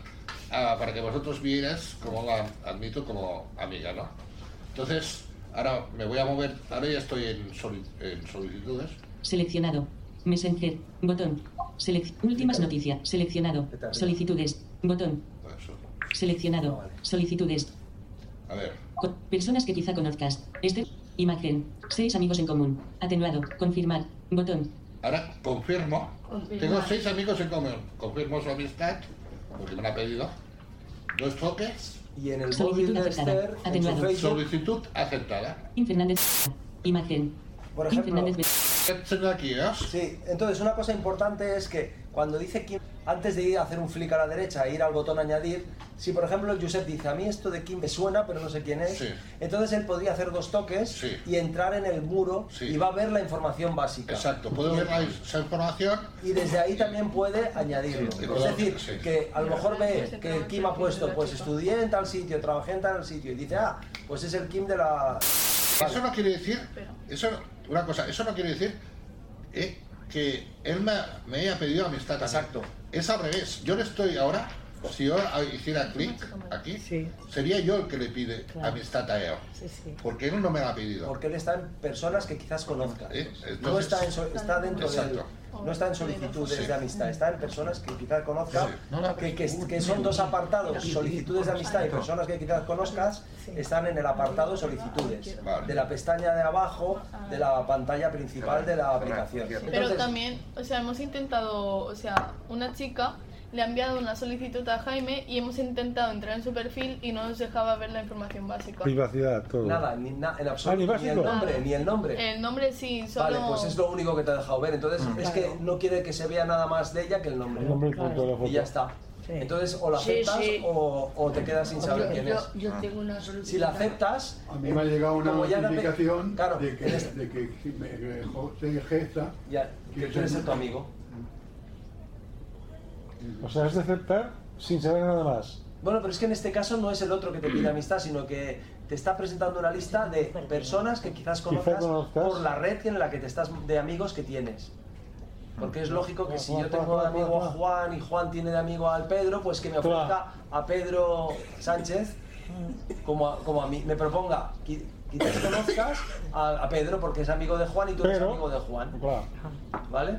B: ah, para que vosotros vieras como la admito como amiga, ¿no? Entonces, ahora me voy a mover, ahora ya estoy en, soli- en solicitudes.
L: Seleccionado. Messenger. Botón. Selec- últimas noticias. Seleccionado. Solicitudes. Botón. Seleccionado. Solicitudes.
B: A ver,
L: personas que quizá conozcas. Este. Imagen. Seis amigos en común. Atenuado. Confirmar. Botón.
B: ahora confirmo.
L: Confirmar.
B: Tengo seis amigos en común. Confirmo su amistad, porque me la ha pedido. Dos toques.
D: Y en el
L: Solicitud
D: móvil de
L: aceptada.
D: Esther, en su
L: Atenuado.
B: Solicitud aceptada.
L: Fernández. Imagen.
D: Por ejemplo,
B: aquí, ¿eh?
D: Sí, entonces una cosa importante es que cuando dice Kim, antes de ir a hacer un flick a la derecha e ir al botón añadir, si por ejemplo el Josep dice, a mí esto de Kim me suena, pero no sé quién es,
B: Sí.
D: entonces él podría hacer dos toques y entrar en el muro y va a ver la información básica.
B: Exacto, puedo ver la- esa información.
D: Y desde ahí también puede añadirlo.
B: Sí,
D: es decir,
B: sí.
D: que a lo mejor ve que el Kim ha puesto, pues estudié en tal sitio, trabajé en tal sitio, y dice, ah, pues es el Kim de la...
B: Eso no quiere decir, eso, una cosa, eso no quiere decir eh, que él me, me haya pedido amistad. Exacto. Es al revés. Yo le estoy ahora, si yo hiciera clic aquí, sería yo el que le pide
G: Claro.
B: amistad a él.
G: Sí, sí.
B: Porque él no me la ha pedido.
D: Porque él está en personas que quizás conozcas.
B: Eh,
D: no está, en está dentro de
B: Exacto.
D: No está en solicitudes de amistad, está en personas que quizás conozcas, que, que- que son dos apartados, solicitudes de amistad y personas que quizás conozcas, están en el apartado solicitudes, de la pestaña de abajo de la pantalla principal de la aplicación.
M: Pero también, o sea, hemos intentado, o sea, una chica le ha enviado una solicitud a Jaime y hemos intentado entrar en su perfil y no nos dejaba ver la información básica.
F: Privacidad, todo.
D: Nada, ni, na- en
F: Ah,
D: absoluto,
F: ni
D: ni, el nombre, ni el nombre.
M: El nombre sí, solo...
D: Vale, pues es lo único que te ha dejado ver. Entonces
F: Mm.
D: es que no quiere que se vea nada más de ella que el nombre.
F: El nombre y punto de la foto.
D: Y ya está. Entonces o la
C: Sí,
D: aceptas
C: sí.
D: O, o te quedas sin saber
C: Yo-
D: quién
C: yo-
D: es.
C: yo tengo una solicitud.
D: Si la aceptas,
I: A mí me ha llegado una notificación
D: Claro,
I: de que, de que me, que José Gesta
D: ya, que quieres ser tu amigo.
F: O sea, es de aceptar sin saber nada más.
D: Bueno, pero es que en este caso no es el otro que te pide amistad, sino que te está presentando una lista de personas que quizás conozcas,
F: conozcas.
D: por la red en la que te estás de amigos que tienes. Porque es lógico que si yo tengo de amigo a Juan y Juan tiene de amigo al Pedro, pues que me ofrezca a Pedro Sánchez como a, como a mí, me proponga qui- quizás conozcas a, a Pedro porque es amigo de Juan y tú eres amigo de Juan. ¿Vale?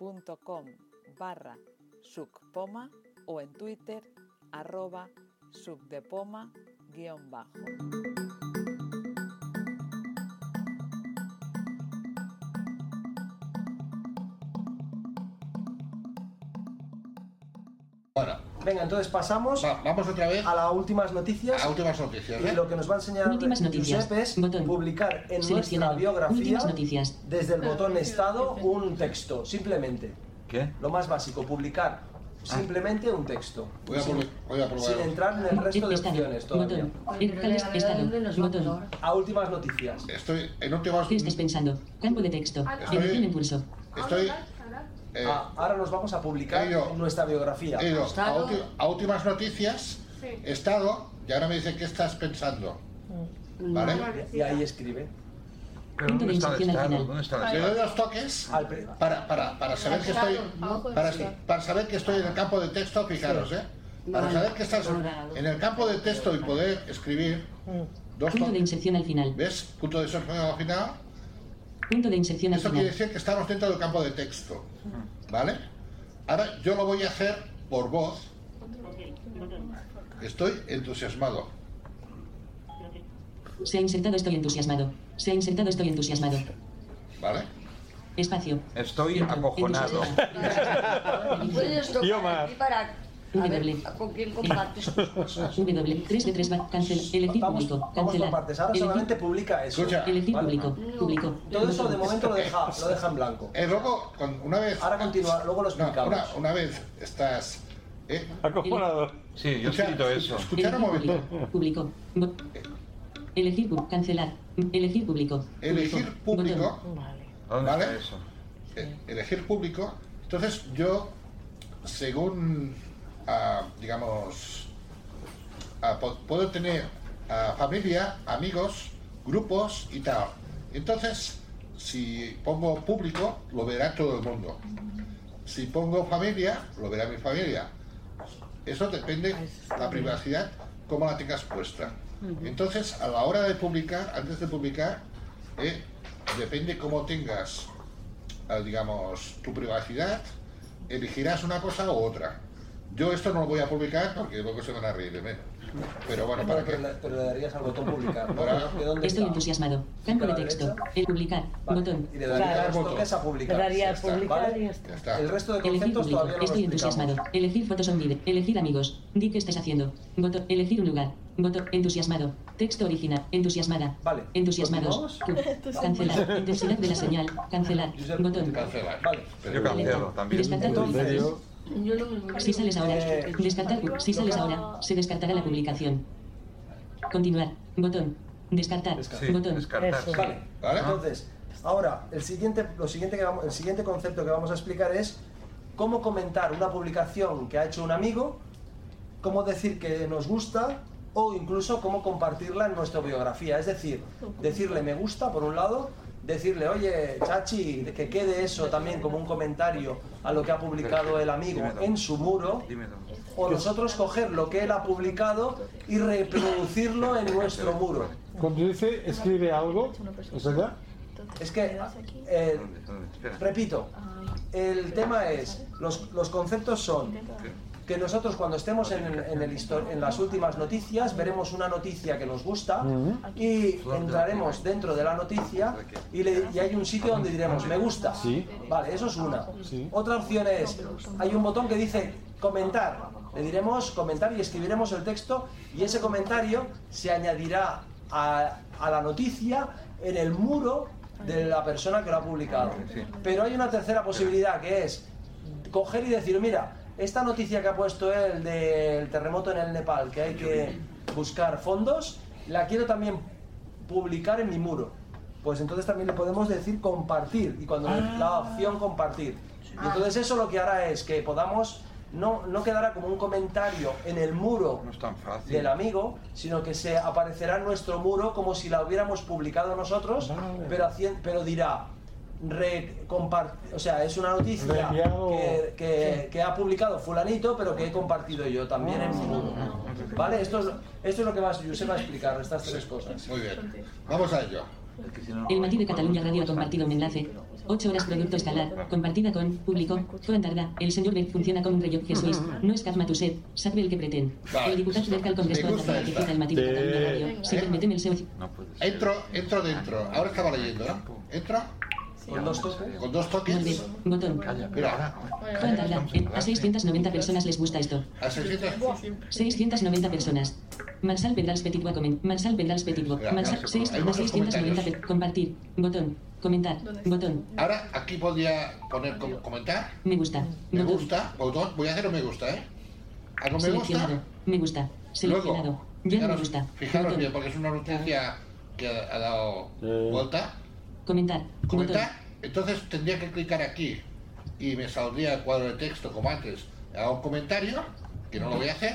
A: facebook.com barra sucpoma o en twitter arroba subdepoma guion bajo.
D: Venga, entonces pasamos
B: vamos otra vez
D: a las últimas noticias.
B: A últimas noticias. ¿eh?
D: Y lo que nos va a enseñar
L: Últimas noticias.
D: Josep es publicar en nuestra biografía
L: Últimas noticias.
D: desde el botón estado un texto, simplemente.
H: ¿Qué?
D: Lo más básico, publicar simplemente un texto.
B: Voy a,
D: sin,
B: voy a probar.
D: sin entrar en el resto de opciones todavía.
L: Botón. Botón.
D: A últimas noticias.
B: Estoy en últimas.
L: ¿Qué estás pensando? Campo de texto.
B: Estoy-
L: Edición en pulso.
B: Estoy. Eh,
D: Ah, ahora nos vamos a publicar nuestra biografía.
B: a, ulti- a últimas noticias, estado, y ahora me dice qué estás pensando. ¿Vale?
D: Y ahí escribe.
H: Pero
L: Punto de
H: ¿dónde está el
L: inserción al
H: estado?
L: final.
H: ¿Dónde está el
B: Le doy dos toques para, para, para saber que estoy para, para saber que estoy en el campo de texto, fijaros, ¿eh? Para
G: Vale.
B: saber que estás en el campo de texto y poder escribir dos
L: Punto de inserción al final.
B: ¿Ves? Punto de inserción al final.
L: Punto de inserción al
B: Esto quiere decir que estamos dentro del campo de texto. ¿Vale? Ahora yo lo voy a hacer por voz. Estoy entusiasmado.
L: Se ha insertado estoy entusiasmado. Se ha insertado estoy entusiasmado.
B: ¿Vale?
L: Espacio.
H: Estoy acojonado.
C: Puedes tocar
F: Yo más.
C: Para a ver
L: W.
C: con quién compartes tus cosas.
L: W. 3 de 3 va. Cancel. Elegir
D: Vamos,
L: público.
D: vamos
L: Cancelar.
D: partes. Ahora
L: Elegir-
D: solamente publica eso.
B: Escucha.
L: Elegir
D: Vale.
L: público. Público.
D: Todo eso de momento lo deja, lo deja en blanco.
B: Eh, luego, una vez.
D: Ahora continúa, luego lo
B: No,
D: explicamos.
B: una, una vez estás. ¿eh?
F: Acojonado.
H: Sí, yo he escrito eso.
B: Escuchar un momento.
L: público. Público. Elegir pu- Cancelar. Elegir público.
B: Elegir público.
H: ¿Dónde
B: ¿Vale?
H: está eso?
B: eh, elegir público. Entonces yo, según, ah, digamos, ah, po- puedo tener ah, familia, amigos, grupos y tal. Entonces, si pongo público, lo verá todo el mundo. Si pongo familia, lo verá mi familia. Eso depende la privacidad, cómo la tengas puesta. Entonces, a la hora de publicar, antes de publicar, eh, depende cómo tengas eh, digamos, tu privacidad, elegirás una cosa u otra. Yo esto no lo voy a publicar porque luego se van a reír de mí. Pero bueno, ¿para qué?
D: le, pero le darías al botón publicar. ¿no?
B: Para-
D: ¿De dónde
L: Estoy entusiasmado. Campo de texto. El publicar. Botón.
D: Y le darías
F: Claro.
D: toques a
G: Le
D: publicar.
G: daría
B: Ya
G: a
B: está.
G: publicar y ya está.
B: Ya está.
D: El resto de conceptos todavía no
L: Estoy entusiasmado. Elegir fotos on video. Elegir amigos. Di qué estás haciendo. Botón. Elegir un lugar. Botón. Entusiasmado. Texto original. Entusiasmada.
D: Vale.
L: Entusiasmados. Cancelar. Intensidad de la señal. Cancelar. Botón.
B: Cancelar.
D: Vale.
H: Yo cancelo también.
L: Si sales ahora.
D: Eh,
L: Descartar. Si sales ahora. Se descartará la publicación. Continuar. Botón. Descartar.
H: Sí,
L: Botón.
H: descartar.
G: Eso.
H: sí.
D: Vale.
B: ¿Vale?
D: Entonces, ahora, el siguiente, lo siguiente que vamos, el siguiente concepto que vamos a explicar es cómo comentar una publicación que ha hecho un amigo, cómo decir que nos gusta o incluso cómo compartirla en nuestra biografía. Es decir, decirle me gusta por un lado, decirle, oye, Chachi, que quede eso también como un comentario a lo que ha publicado el amigo en su muro, o nosotros coger lo que él ha publicado y reproducirlo en nuestro muro.
F: Cuando dice escribe algo, ¿es verdad?
D: Es que, eh, repito, el tema es, los, los conceptos son que nosotros cuando estemos en, el- en el en las últimas noticias veremos una noticia que nos gusta y entraremos dentro de la noticia y, le- y hay un sitio donde diremos me gusta.
F: Sí.
D: Vale, eso es una.
F: Sí.
D: Otra opción es, hay un botón que dice comentar. Le diremos comentar y escribiremos el texto y ese comentario se añadirá a, a la noticia en el muro de la persona que lo ha publicado. Pero hay una tercera posibilidad que es coger y decir, mira, esta noticia que ha puesto él del terremoto en el Nepal, que hay que buscar fondos, la quiero también publicar en mi muro. Pues entonces también le podemos decir compartir y cuando le- la opción compartir. Y entonces eso lo que hará es que podamos, no, no quedará como un comentario en el muro
H: No es tan fácil.
D: del amigo, sino que se aparecerá en nuestro muro como si la hubiéramos publicado nosotros, pero, dirá, o sea, es una noticia que, que- que ha publicado fulanito, pero que he compartido yo también en mi muro. ¿Vale? Esto es, esto es lo que va, Josep va a explicar, estas tres cosas.
B: Muy bien. Vamos a ello.
L: El matí de Cataluña Radio ha compartido un enlace. 8 horas producto escalar. Compartida con público. Joan Tardà. El señor B funciona com un rellotge suís. No matusset. Sap bé el que pretén.
B: Vale.
L: El Cal Congrés
B: Me gusta
L: Tardà que cita el matí de Catalunya Radio. Si
B: Eh.
L: permetem el seu...
H: No.
B: Entro, entro dentro. Ahora estaba leyendo, ¿eh? Entro.
D: Con dos toques.
B: Con dos toques.
L: Botón.
B: Mira,
L: Juan Tabla. En- A 690 personas les gusta esto.
B: a 600.
L: 690 personas. Marsal Pedrals Petit Wacomen. Marsal Pedrals Petit Wac.
B: Mira,
L: Marsal
B: mira,
L: 6
B: hay muchos
L: 690 pe- Compartir. Botón. Comentar. Botón.
B: Ahora aquí podría poner com- comentar.
L: Me gusta.
B: Me
L: Botón.
B: gusta. Botón. Voy a hacer un me gusta, ¿eh? Hago me gusta.
L: Seleccionado. Me gusta. Seleccionado.
B: Luego,
L: Ya me gusta.
B: fijaros
L: Botón.
B: bien, porque es una noticia que ha, ha dado vuelta.
L: Comentar. Botón.
B: Comentar. Entonces tendría que clicar aquí y me saldría el cuadro de texto como antes. Hago un comentario, que no lo voy a hacer.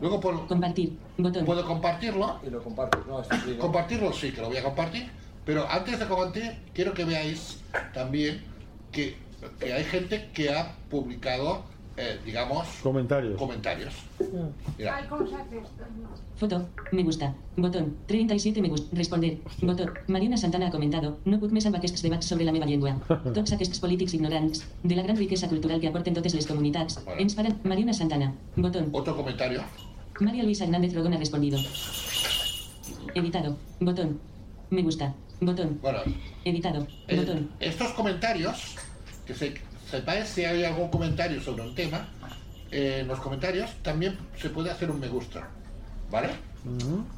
B: Luego por,
L: Compartir. Botón.
B: puedo compartirlo.
D: Y lo compartes, ¿no? Esto sí, ¿no?
B: Compartirlo sí, que lo voy a compartir. Pero antes de compartir, quiero que veáis también que, que hay gente que ha publicado, eh, digamos,
F: Comentarios.
B: comentarios. Mira,
E: Ay, ¿cómo se hace esto?
L: Foto. Me gusta. Botón. 37 me gusta. Responder. Botón. Mariana Santana ha comentado. No més amb aquests debats sobre la meva llengua. Tots aquests polítics ignorants, de la gran riquesa cultural que aporten totes les comunitats, ens faran... Mariana Santana. Botón.
B: Otro comentario.
L: María Luisa Hernández Rogón ha respondido. Editado. Botón. Me gusta. Botón.
B: Bueno,
L: Editado.
B: eh,
L: Botón.
B: estos comentarios, que se, sepáis si hay algún comentario sobre un tema, eh, en los comentarios también se puede hacer un me gusta. ¿Vale?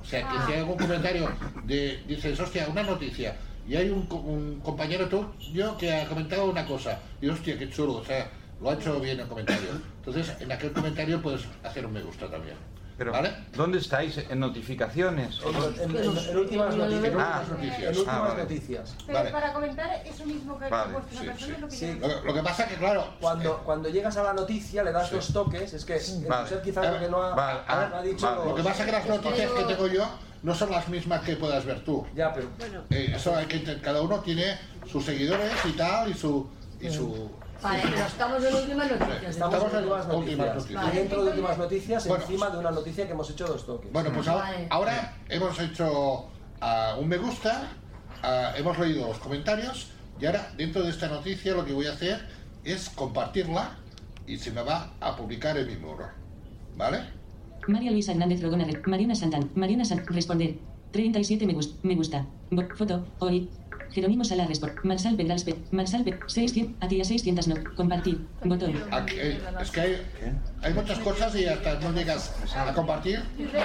B: O sea, que si hay algún comentario de, dices, hostia, una noticia, y hay un, un compañero tuyo que ha comentado una cosa, y hostia, qué chulo, o sea, lo ha hecho bien el comentario. Entonces, en aquel comentario puedes hacer un me gusta también.
H: Pero,
B: ¿Vale?
H: ¿dónde estáis? ¿En notificaciones?
D: En, en- en últimas noticias.
H: Ah,
D: En últimas
H: Ah, vale.
D: noticias.
E: Pero
B: Vale.
E: para comentar eso mismo que
H: Vale,
B: sí,
E: es lo que
D: sí.
E: yo-
B: Lo, lo que pasa que, claro,
D: Cuando, cuando llegas a la noticia le das dos toques, es que el quizás lo que no ha,
H: ah,
D: ha dicho...
H: vale.
B: lo que pasa que las noticias que tengo yo no son las mismas que puedas ver tú.
D: Ya, pero...
B: Eh, eso hay que cada uno tiene sus seguidores y tal y su y su
C: Vale, pero estamos en últimas noticias.
D: Estamos
B: Estamos
D: en últimas noticias.
B: noticias.
D: Y dentro de últimas noticias,
B: Bueno.
D: encima de una noticia que hemos hecho dos toques.
B: bueno pues ahora,
C: Vale.
B: ahora hemos hecho ah, un me gusta ah, hemos leído los comentarios y ahora dentro de esta noticia lo que voy a hacer es compartirla y se me va a publicar en mi muro ¿vale?
L: María Luisa Hernández Rogón ha re- Mariana Santana. Mariana San... Responder. 37 me, me gusta. Bo- foto. Hoy. Jerónimo Sala Respond. Marsal Pedrals Pe... Marsal Pe... 600... A ti a 600 no. Compartir. Botón.
B: Aquí, eh, es que hay, hay muchas cosas y hasta no llegas a compartir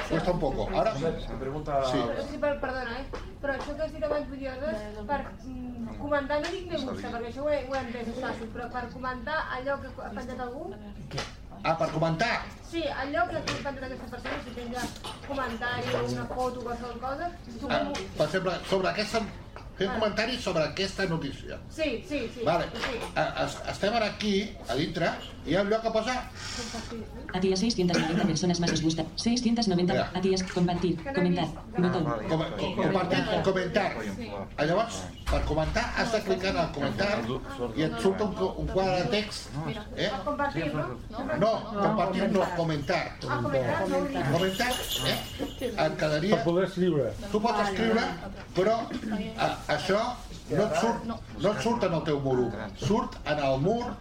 B: cuesta un poco ahora
D: Me pregunta...
B: Sí.
E: Però, sí, per, perdona, eh? Però això que has dit abans, aleshores, per mm, comentar, no dic me gusta, perquè això ho he, ho he entès, és fàcil, però per comentar allò que ha penjat algú,
B: ah, per comentar
E: sí, allò que ha penjat aquesta persona, si penja comentari o una foto o qualsevol cosa, tu
B: Ah, per exemple, sobre aquesta, fer un comentari sobre aquesta notícia.
E: Sí, sí, sí.
B: Vale.
E: Sí.
B: A- es- Estem ara aquí, a dintre, ha un lloc que posa...
L: A ti a 690 personas más os gusta. 690.
B: Mira.
L: A ti a compartir. Comentar. Botón.
B: Com, com, compartir, comentar. Ah, Llavors, per comentar, has de clicar en el comentar i et surt un, un quadre de text. Eh?
E: Compartir, no?
B: No, compartir no, comentar.
E: Ah, comentar,
B: eh? Et quedaria...
F: Per poder escriure.
B: Tu pots escriure, però a, això no et, surt, no et surt en el teu mur, surt en el mur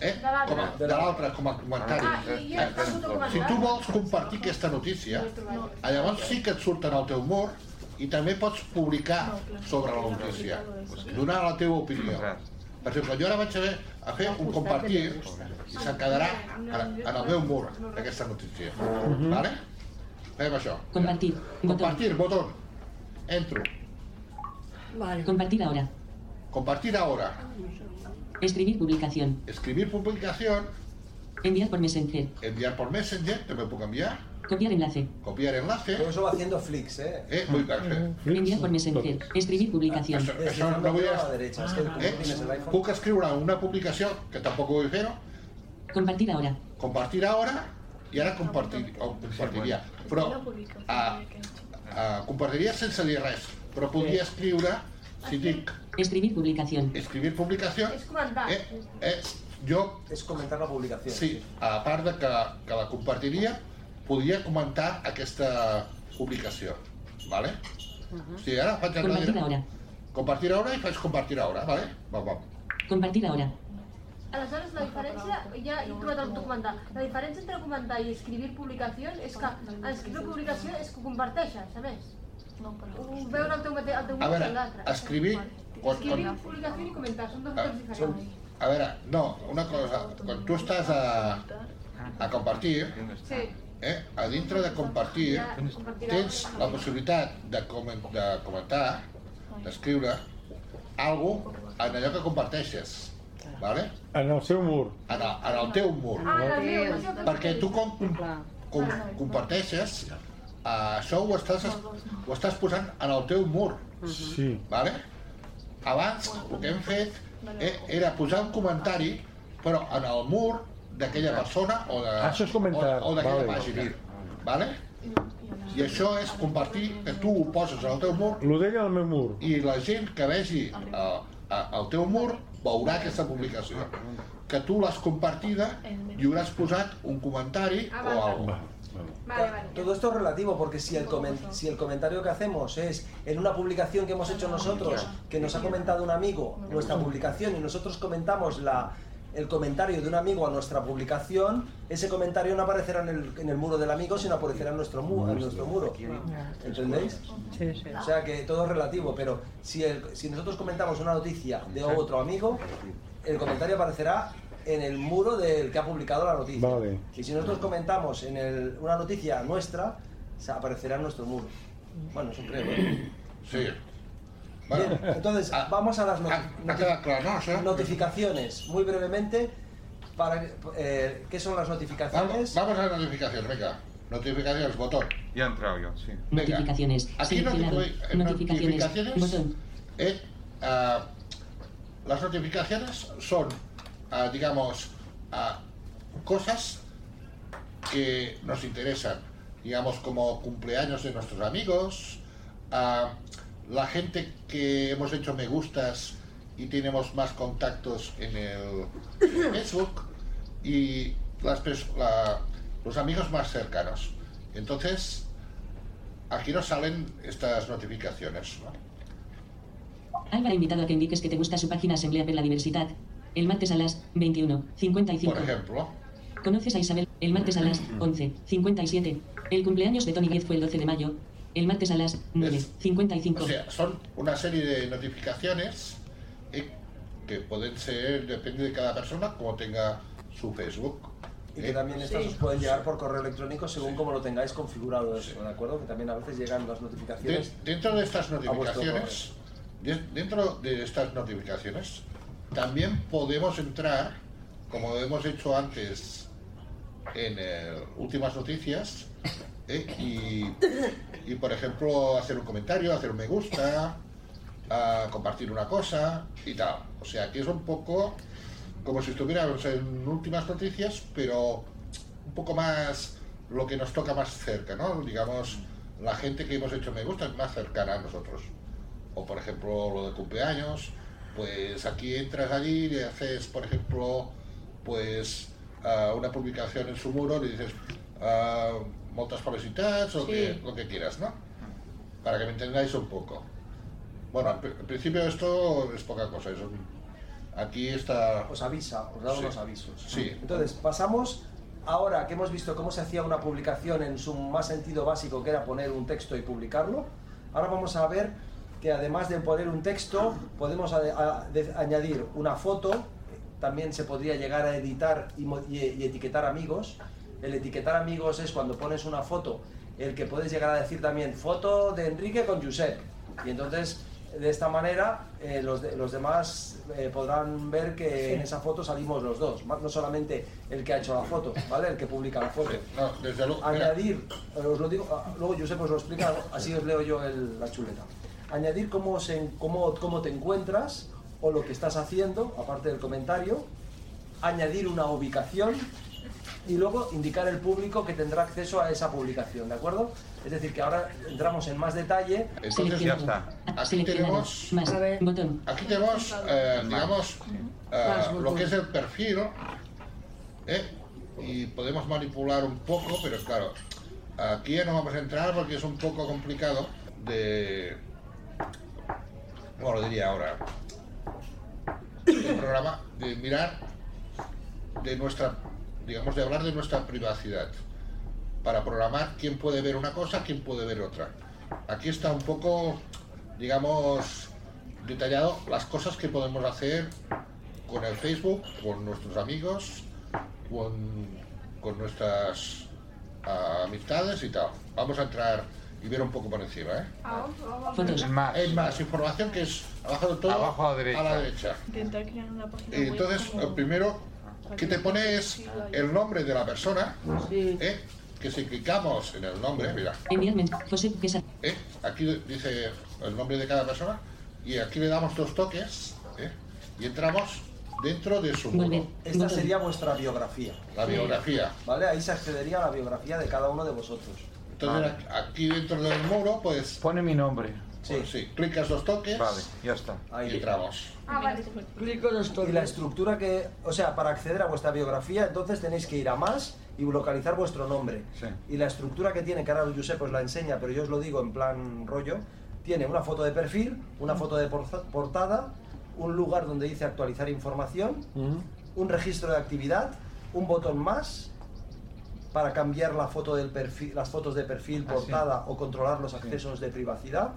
B: eh, com a, de l'altre com a comentari.
E: Ah,
B: Eh, si tu vols compartir aquesta notícia, ah, llavors sí que et surt en el teu mur i també pots publicar sobre la notícia, donar la teva opinió. Per exemple, jo ara vaig haver a fer un compartir i se'n quedarà en, en el meu mur, aquesta notícia. Vale? Fem això.
L: Compartir.
B: Compartir, botón. Entro.
C: Vale.
L: Compartir ahora.
B: Compartir ahora.
L: Escribir publicación.
B: Escribir publicación.
L: Enviar por Messenger.
B: Enviar por Messenger, que me puedo enviar.
L: Copiar enlace.
B: Copiar enlace.
D: Todo eso va haciendo flicks, ¿eh?
B: Eh, muy perfecte.
L: Enviar por Messenger. Escribir publicación.
B: Això, això no vull...
D: a la derecha, es que
B: Eh?
D: tienes el iPhone...
B: Puc escriure una publicació, que tampoc vull fer-ho,
L: Compartir ahora.
B: compartir ara, i ara compartir, o compartiria. Però a, a, compartiria sense dir res, però podria escriure, si dic
L: Escribir publicación.
B: escribir publicació,
E: És comentar.
B: eh, eh, jo,
D: Es comentar la publicación.
B: sí, a part de que, que la compartiria, podria comentar aquesta publicació, ¿vale? O sigui, ara faig
L: Compartir ahora.
B: compartir ara i faig compartir ara, ¿vale? Va, va.
L: Compartir ahora.
E: Aleshores, la diferència, ja he trobat el documental, la diferència entre comentar i escribir publicació és que escriure publicació és que ho comparteixes, a més. Ho veuen el teu, el teu
B: A veure, escribir quan, quan,
E: publicación y comentar, son dos
B: Ah,
E: cosas diferentes.
B: a veure, no, una cosa, quan tu estàs a, a compartir,
E: Sí.
B: eh, a dintre de compartir, tens la possibilitat de, comen de comentar, d'escriure, algo en allò que comparteixes, vale?
F: En el seu mur.
B: en, el, en el teu mur.
E: Ah, que
B: Perquè tu com, com, com comparteixes, eh, això ho estàs, ho estàs posant en el teu mur.
F: Sí.
B: Vale? Abans el que hem fet eh, era posar un comentari però en el mur d'aquella persona o de-
F: Ah, Això és comentar,
B: o, o d'aquella
F: vale.
B: pàgina. Vale? I això és compartir que tu ho poses en el teu mur
F: Lo deia al meu mur.
B: i la gent que vegi eh, a- al teu mur veurà aquesta publicació. Que tu l'has compartida i hauràs posat un comentari o
E: vale.
B: algo.
E: Vale, vale.
D: Todo esto es relativo porque si el, comen- si el comentario que hacemos es en una publicación que hemos hecho nosotros, que nos ha comentado un amigo nuestra publicación y nosotros comentamos la, el comentario de un amigo a nuestra publicación, ese comentario no aparecerá en el, en el muro del amigo, sino aparecerá en nuestro, mu- en nuestro. muro. ¿Entendéis?
G: Sí, sí.
D: O sea que todo es relativo, pero si, el- si nosotros comentamos una noticia de otro amigo, el comentario aparecerá en el muro del que ha publicado la noticia.
F: Vale.
D: Y si nosotros comentamos en el- una noticia nuestra, se aparecerá en nuestro muro. Bueno, eso creo. ¿eh?
B: Sí.
D: Bien, entonces, vamos a las noti-
B: ha quedado claro, ¿no?
D: Notificaciones. Muy brevemente, para, eh, ¿qué son las notificaciones?
B: Vamos a las notificaciones, venga. Notificaciones, botón.
H: Ya he entrado yo, sí.
B: Venga.
L: Notificaciones.
B: Aquí en
L: Notificaciones.
B: notificaciones,
L: Botón.
B: eh, ah, las notificaciones son, ah, digamos, ah, cosas que nos interesan, digamos, como cumpleaños de nuestros amigos, ah, la gente que hemos hecho me gustas y tenemos más contactos en el Facebook y las, los amigos más cercanos. Entonces, aquí nos salen estas notificaciones. ¿no?
L: Álvaro ha invitado a que indiques que te gusta su página Asamblea per la Diversidad. El martes a las 21.55.
B: Por ejemplo,
L: ¿Conoces a Isabel? El martes a las 11.57. El cumpleaños de Tony Diez fue el 12 de mayo. El martes a las 9.55.
B: o sea, son una serie de notificaciones eh, que pueden ser, depende de cada persona, como tenga su Facebook.
D: Y que también estas os pueden llegar por correo electrónico según como lo tengáis configurado eso, ¿de acuerdo? Que también a veces llegan las notificaciones.
B: De- dentro de estas notificaciones, de- dentro de estas notificaciones, también podemos entrar, como hemos hecho antes en eh, últimas noticias, eh, y, por ejemplo hacer un comentario, hacer un me gusta, a compartir una cosa y tal. O sea que es un poco como si estuviéramos en últimas noticias, pero un poco más lo que nos toca más cerca, ¿no? Digamos, la gente que hemos hecho me gusta es más cercana a nosotros. O por ejemplo lo de cumpleaños, pues aquí entras allí y le haces, por ejemplo, pues ah, una publicación en su muro, le dices ah, moltes felicitats o
E: Sí.
B: que, lo que quieras, ¿no? Para que me entendáis un poco. Bueno, al pri- al principio esto es poca cosa, es un- aquí está...
D: Os avisa, os da
B: Sí.
D: unos avisos.
B: Sí.
D: Entonces, pasamos ahora que hemos visto cómo se hacía una publicación en su más sentido básico, que era poner un texto y publicarlo. Ahora vamos a ver que además de poner un texto, podemos ade- a- de- añadir una foto, también se podría llegar a editar y, y- y etiquetar amigos. El etiquetar amigos es cuando pones una foto, el que puedes llegar a decir también foto de Enrique con Josep. Y entonces, de esta manera, eh, los, de- los demás eh, podrán ver que
B: Sí.
D: en esa foto salimos los dos, más- no solamente el que ha hecho la foto, ¿vale? El que publica la foto.
B: No, desde luego.
D: Añadir, eh, os lo digo, ah, luego Josep os lo explica, así os leo yo el- la chuleta. Añadir cómo, se, cómo, cómo te encuentras o lo que estás haciendo, aparte del comentario. Añadir una ubicación y luego indicar el público que tendrá acceso a esa publicación, ¿de acuerdo? Es decir, que ahora entramos en más detalle.
B: Entonces ya está. Aquí tenemos, aquí tenemos, eh, digamos, eh, lo que es el perfil, ¿eh? y podemos manipular un poco, pero claro, aquí ya no vamos a entrar porque es un poco complicado de, ¿cómo lo diría ahora? El programa de mirar de nuestra, digamos, de hablar de nuestra privacidad para programar quién puede ver una cosa, quién puede ver otra. Aquí está un poco, digamos, detallado las cosas que podemos hacer con el Facebook, con nuestros amigos, con, con nuestras ah, amistades y tal. Vamos a entrar y ver un poco por encima, ¿eh?
H: Fotos. Es más.
B: Es más, información que es abajo de todo,
H: Abajo a la derecha.
B: A la derecha.
M: Intentar crear una página
B: Y
M: web
B: entonces,
M: como-
B: lo primero que te pone es el nombre de la persona, ¿eh? que si clicamos en el nombre, mira. ¿eh? aquí dice el nombre de cada persona y aquí le damos dos toques ¿eh? y entramos dentro de su muro.
D: Esta sería vuestra biografía.
B: La biografía.
D: ¿Vale? Ahí se accedería a la biografía de cada uno de vosotros.
B: Entonces aquí dentro del muro, pues...
H: Pone mi nombre.
B: Sí, sí. Clicas dos toques
H: Vale, ya está.
D: Ahí
B: y entramos.
E: Ah, vale.
C: Clico los
D: Y la estructura que, o sea, para acceder a vuestra biografía, entonces tenéis que ir a más y localizar vuestro nombre.
H: Sí.
D: Y la estructura que tiene, que ahora Josep os la enseña, pero yo os lo digo en plan rollo, tiene una foto de perfil, una foto de portada, un lugar donde dice actualizar información, un registro de actividad, un botón más para cambiar la foto del perfil, las fotos de perfil,
H: Ah, sí.
D: portada o controlar los accesos de privacidad.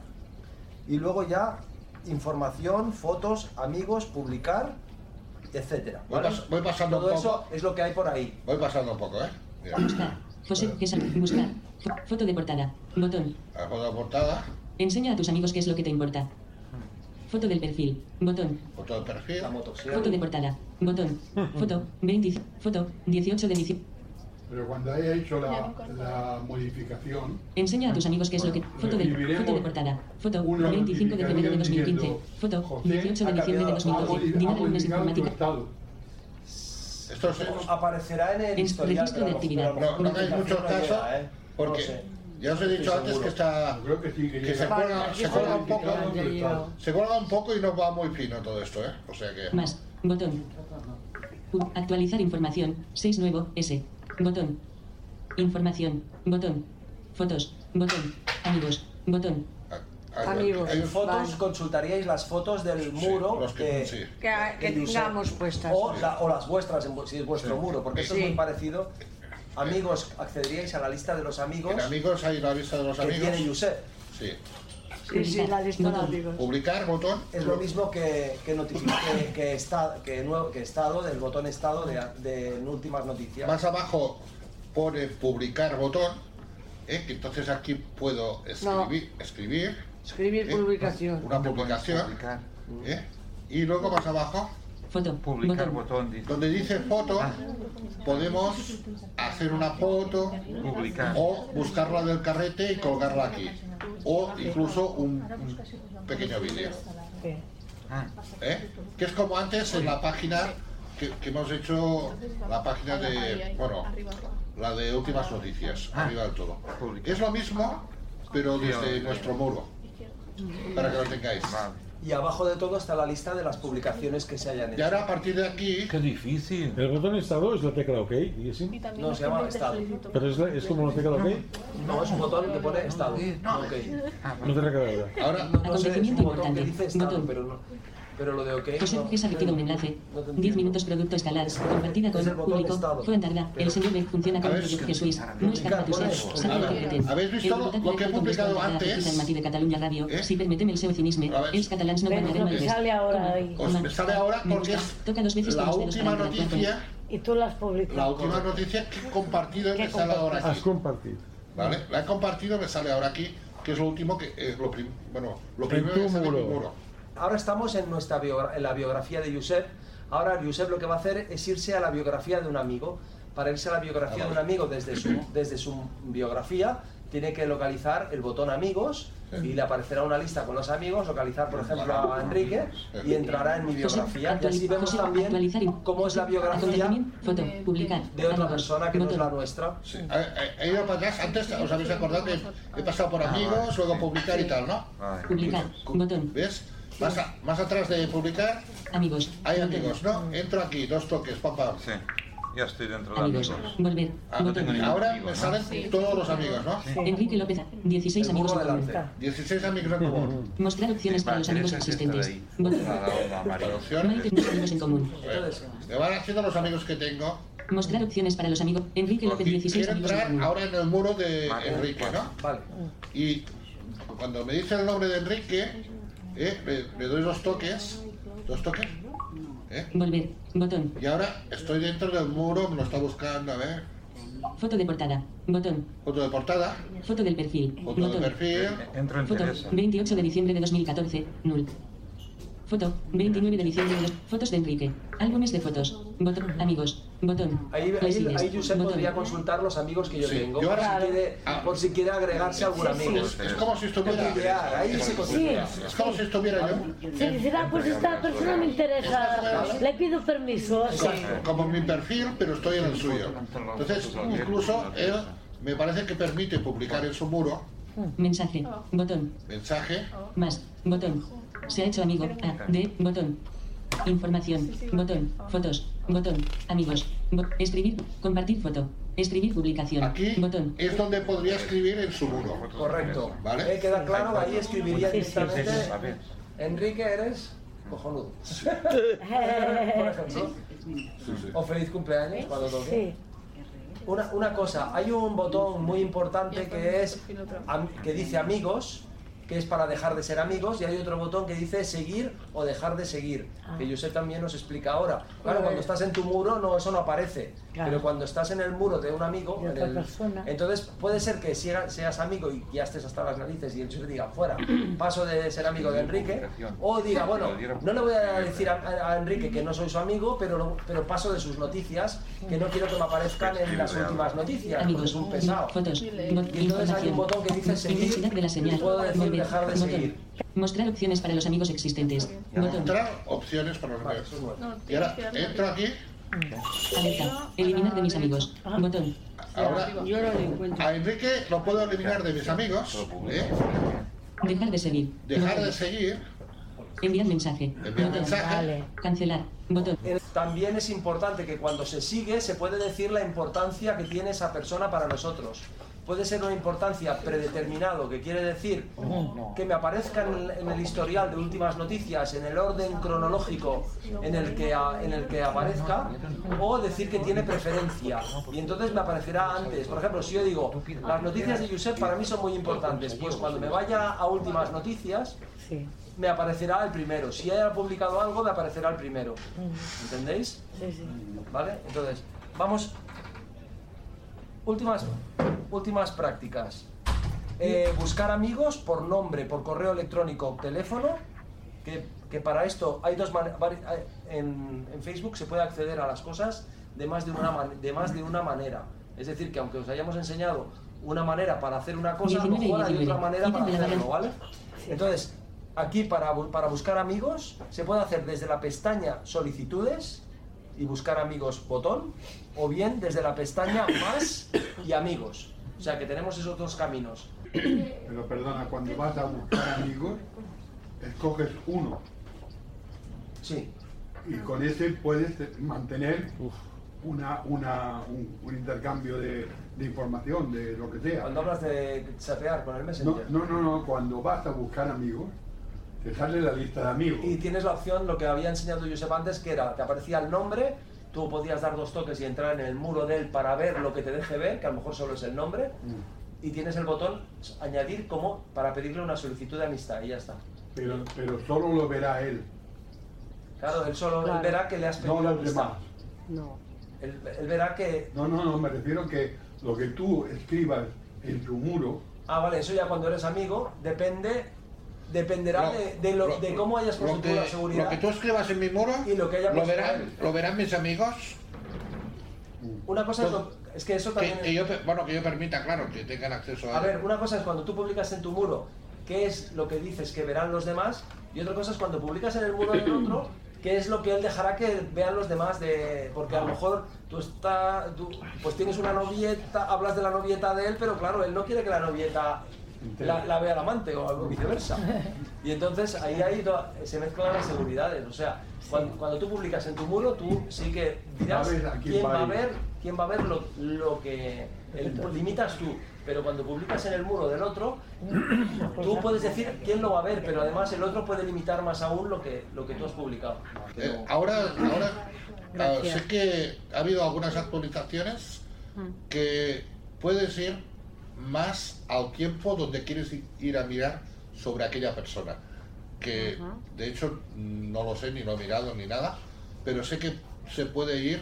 D: Y luego ya información, fotos, amigos, publicar, etcétera.
B: Voy,
D: ¿vale?
B: pas- voy pasando
D: Todo
B: un
D: eso
B: poco.
D: es lo que hay por ahí.
B: Voy pasando un poco, ¿eh? Mira,
L: Buscar. José Quesada. Buscar. Fo- Foto de portada. Botón.
B: la foto de portada,
L: Enseña a tus amigos qué es lo que te importa. Foto del perfil. Botón.
B: foto de perfil,
L: Foto de portada. Botón. Foto. 20. Foto. 18 de diciembre.
I: Pero cuando haya hecho la, la modificación,
L: Enseña a tus amigos qué es lo que. Foto.
I: Recibiremos
L: Foto de portada. Foto.
I: una
L: 25 de febrero de 2015.
I: diciendo,
L: Foto. 18 de diciembre de
I: cambiado- ha
L: 2012.
I: modi- ha
L: Dinámico lunes
I: modificado tu
L: informática.
B: Esto es,
D: Aparecerá en el
L: En
D: historial.
L: registro de actividad.
B: no, no hagáis mucho
D: notificación no
B: caso,
D: llega, ¿eh?
B: porque
D: No sé.
B: ya os he dicho
D: Estoy
B: antes
D: seguro.
B: que está...
I: Creo que sí, que,
B: que se cuelga, se cuelga un poco, se cuelga un poco y nos va muy fino todo esto, ¿eh? O sea que...
L: Más. Botón. Actualizar información. 6 nuevo. S. Botón. Información. Botón. Fotos. Botón. Amigos. Botón.
C: Amigos,
D: En fotos
C: vale.
D: consultaríais las fotos del muro
B: que-
D: que,
B: sí.
C: Que, que
D: que Josep-
C: tengamos puestas.
D: o, la- o las vuestras si es vuestro
B: Sí.
D: muro, porque eso
C: Sí.
D: es muy parecido. Amigos, accederíais a la lista de los amigos
B: En amigos hay la lista de los
D: que
B: amigos.
D: tiene Josep.
B: Sí.
C: Sí, sí, la lista de
L: Botón.
C: amigos.
B: Publicar, botón.
D: Es lo mismo que, que, que, que, está, que, nuevo, que estado, del botón estado de, de últimas noticias.
B: Más abajo pone publicar botón. ¿eh? Que entonces aquí puedo escribir, escribir
C: Escribir
B: ¿eh?
C: publicación.
B: una publicación.
H: Publicar.
B: ¿eh? Y luego más abajo,
L: Foto.
H: Publicar
L: Botón.
H: botón.
B: donde dice foto, podemos hacer una foto
H: Publicar.
B: o buscarla del carrete y colgarla aquí. O incluso un, un pequeño vídeo.
H: Ah,
B: ¿eh? Que es como antes en la página que, que hemos hecho, la página de, bueno, la de últimas noticias,
H: Ah.
B: arriba del todo. Es lo mismo, pero desde nuestro muro, para que lo tengáis.
D: Y abajo de todo está la lista de las publicaciones que se hayan
B: Y
D: hecho.
B: ahora a partir de aquí,
H: Qué difícil.
F: El botón estado es la tecla OK,
M: Y
F: diguéssim.
M: también
D: No, se llama estado.
F: Pero es, la- es como la tecla OK,
D: No, es un botón que pone estado. Ok.
F: no té res a veure.
B: ahora
D: No, no sé, es un botón que dice estado,
L: Botón.
D: pero, no, pero lo de ok.
L: José
D: no.
L: César recibe un enlace.
D: No te
L: 10
D: entiendo.
L: minutos producto escalar. Compartida con
D: Es el
L: público.
D: estado.
L: Fuentarda. El señor B funciona con Proyecto
H: publicar,
L: No está tu ser.
D: publicar,
L: Sabe
B: a
L: que
B: ver,
L: pretén.
B: ¿habéis visto
L: El
B: lo- que he publicado
L: la
B: antes?
L: al matí de Cataluña Radio.
B: ¿Eh?
L: Si permíteme el seu cinisme. Els catalans no guanyarem el
C: sale ahora ahí.
B: os me sale ahora porque es
L: Toca dos veces
B: la última
L: para
B: noticia,
C: Y tú las publicas.
B: la última noticia que he compartido y
C: ¿Qué
B: me sale ahora
F: Has
B: aquí.
F: compartit.
B: ¿Vale? La he compartido, me sale ahora aquí, que es lo último que, eh, lo bueno, lo primero que sale en mi
F: muro.
D: Ahora estamos en, nuestra en la biografía de Josep. Ahora Josep lo que va a hacer es irse a la biografía de un amigo. Para irse a la biografía de un amigo desde su, desde su biografía, tiene que localizar el botón amigos y le aparecerá una lista con los amigos, localizar por ejemplo a Enrique y entrará en mi biografía. Y así vemos también cómo es la biografía
L: Acontecimiento. Foto. Publicar.
D: de otra persona que no es la nuestra.
B: Sí. He, ido para atrás, antes os habéis acordado que he pasado por
H: Ah,
B: amigos, luego publicar y tal, ¿no?
L: Publicar. Botón.
B: ¿Ves? Más, a- más atrás de publicar
L: Amigos.
B: hay amigos, ¿no? Entro aquí, dos toques, pam.
H: Sí. Ya estoy dentro de
L: Amigos.
H: amigos.
L: Volver.
B: Ah,
H: no tengo
B: Ahora
H: amigo,
B: me
H: ¿no?
B: salen todos los amigos, ¿no?
L: Enrique López. 16
D: El
L: amigos en común.
D: delante.
B: 16 amigos en común.
L: Mostrar opciones para
H: Va,
L: los amigos existentes. Maite, más amigos en común.
B: Me van haciendo los amigos que tengo.
L: Mostrar opciones para los amigos. Enrique López, 16
B: Quiero
L: amigos en
B: entrar
L: común.
B: ahora en el muro de
H: Vale.
B: Enrique, ¿no?
D: vale.
B: Y cuando me dice el nombre de Enrique, ¿eh? le doy dos toques, dos toques, ¿eh?
L: Volver. Botón.
B: y ahora estoy dentro del muro, me lo está buscando, a ver,
L: Foto de portada. Botón.
B: foto de portada,
L: Foto del perfil.
B: foto de
L: Botón.
B: perfil,
H: Entro en
L: Foto.
H: Teresa.
L: 28 de diciembre de 2014. Null. Foto. 29 de diciembre. Fotos de Enrique. Álbumes de fotos. Botón. Amigos. Botón.
D: Ahí, ahí, ahí Josep
L: Botón.
D: podría consultar los amigos que yo
B: Sí,
D: tengo
B: yo
D: por, si quiere, por si quiere agregarse a algún
C: Sí, sí.
D: amigo.
B: es, es como si estuviera,
D: ahí se
B: es como si estuviera yo.
G: Si decir, ah, pues esta persona me interesa, le pido permiso.
B: Exacto, como mi perfil, pero estoy en el suyo. Entonces, incluso él me parece que permite publicar en su muro
L: Mensaje. Botón.
B: mensaje,
L: Más. Botón. Se ha hecho amigo. A. D. Botón. Información. Botón. Fotos. Botón. Amigos. Bo- escribir. Compartir foto. Escribir publicación.
B: aquí
L: Botón.
B: es donde podría escribir en su muro.
D: Correcto.
B: ¿Vale?
D: Eh, queda claro, ahí escribiría
G: Sí, sí, sí,
D: directamente. Enrique, eres cojonudo. Por ejemplo. O feliz cumpleaños cuando toque.
G: Sí.
D: Una, una cosa, hay un botón muy importante que es que dice amigos, que es para dejar de ser amigos, y hay otro botón que dice seguir o dejar de seguir, que Josep también nos explica ahora. Claro, cuando estás en tu muro no eso no aparece,
G: Claro.
D: pero cuando estás en el muro de un amigo,
G: De
D: en el-
G: persona.
D: entonces puede ser que siga- seas amigo y ya estés hasta las narices y el Josep diga fuera, paso de ser amigo de Enrique, o diga bueno, no le voy a decir a, Enrique que no soy su amigo, pero, pero paso de sus noticias, que no quiero que me aparezcan en las últimas noticias, porque es un pesado. Y entonces hay un botón que dice seguir y puedo decir
L: Volver.
D: dejar de
L: Botón.
D: seguir.
L: Mostrar opciones para los amigos existentes. Botón.
B: Mostrar opciones para los amigos. Y ahora entro aquí,
L: Alerta. Eliminar de mis amigos. Botón.
B: ahora
C: Yo lo encuentro.
B: a Enrique lo puedo eliminar de mis amigos, ¿eh?
L: Dejar de seguir.
B: dejar de seguir,
L: Enviar mensaje.
B: enviar
L: Botón.
B: mensaje,
G: Vale.
L: Cancelar. Botón.
D: Eh, También es importante que cuando se sigue se puede decir la importancia que tiene esa persona para nosotros. Puede ser una importancia predeterminado, que quiere decir que me aparezca en el, en el historial de últimas noticias, en el orden cronológico en el, que, a- en el que aparezca, o decir que tiene preferencia. Y entonces me aparecerá antes. Por ejemplo, si yo digo, las noticias de Josep para mí son muy importantes, pues cuando me vaya a últimas noticias,
G: Sí.
D: me aparecerá el primero. Si haya publicado algo, me aparecerá el primero. ¿Entendéis?
G: Sí, sí.
D: ¿Vale? Entonces, vamos. Últimas, últimas prácticas. Eh, buscar amigos por nombre, por correo electrónico, teléfono. Que, que para esto hay dos maneras. En, en Facebook se puede acceder a las cosas de más de, una de más de una manera. Es decir, que aunque os hayamos enseñado una manera para hacer una cosa, a lo
L: 19 y
D: mejor hay
L: 19.
D: otra manera para hacerlo. ¿vale? Entonces, aquí para, para buscar amigos se puede hacer desde la pestaña solicitudes y buscar amigos botón o bien desde la pestaña más y amigos. O sea que tenemos esos dos caminos.
I: Pero perdona, cuando vas a buscar amigos, escoges uno
D: Sí,
I: y con ese puedes mantener una, una, un, un intercambio de, de información, de lo que sea.
D: cuando hablas de chatear con el
I: No,
D: Messenger.
I: no, no, no, cuando vas a buscar amigos, te sale la lista de amigos.
D: Y tienes la opción, lo que había enseñado Josep antes, que era, te aparecía el nombre, tú podías dar dos toques y entrar en el muro de él para ver lo que te deje ver, que a lo mejor solo es el nombre,
I: Mm.
D: y tienes el botón añadir como para pedirle una solicitud de amistad y ya está.
I: Pero, pero solo lo verá él,
D: Claro, él solo él verá que le has pedido
I: no los demás.
C: No.
D: Él, él verá que...
I: No, no, no, me refiero que lo que tú escribas en tu muro,
D: Ah, vale, eso ya cuando eres amigo depende... Dependerá
B: Lo-
D: de, de lo-
B: lo-
D: de cómo hayas construido
B: que,
D: la seguridad.
B: lo que tú escribas en mi muro,
D: Y lo que haya
B: verán, lo verán mis amigos.
D: Una cosa es, lo- es que eso
B: Que,
D: también...
B: que yo, pe- bueno, que yo permita, claro, que tengan acceso a,
D: A ver, una cosa es cuando tú publicas en tu muro qué es lo que dices que verán los demás y otra cosa es cuando publicas en el muro del otro qué es lo que él dejará que vean los demás de porque a lo mejor tú está tú, pues tienes una novieta hablas de la novieta de él pero claro él no quiere que la novieta la, la vea el amante o algo viceversa. Y entonces ahí, ahí se mezclan las seguridades o sea cuando, cuando tú publicas en tu muro tú sí que dirás
I: quién
D: quién
I: va a
D: ver quién va a ver lo, lo que el- limitas tú. Pero cuando publicas en el muro del otro tú puedes decir quién lo va a ver pero además el otro puede limitar más aún lo que lo que tú has publicado.
B: Eh, ahora, ahora ah, sé que ha habido algunas actualizaciones que puedes ir más al tiempo donde quieres ir a mirar sobre aquella persona. que de hecho no lo sé, ni lo he mirado ni nada, pero sé que se puede ir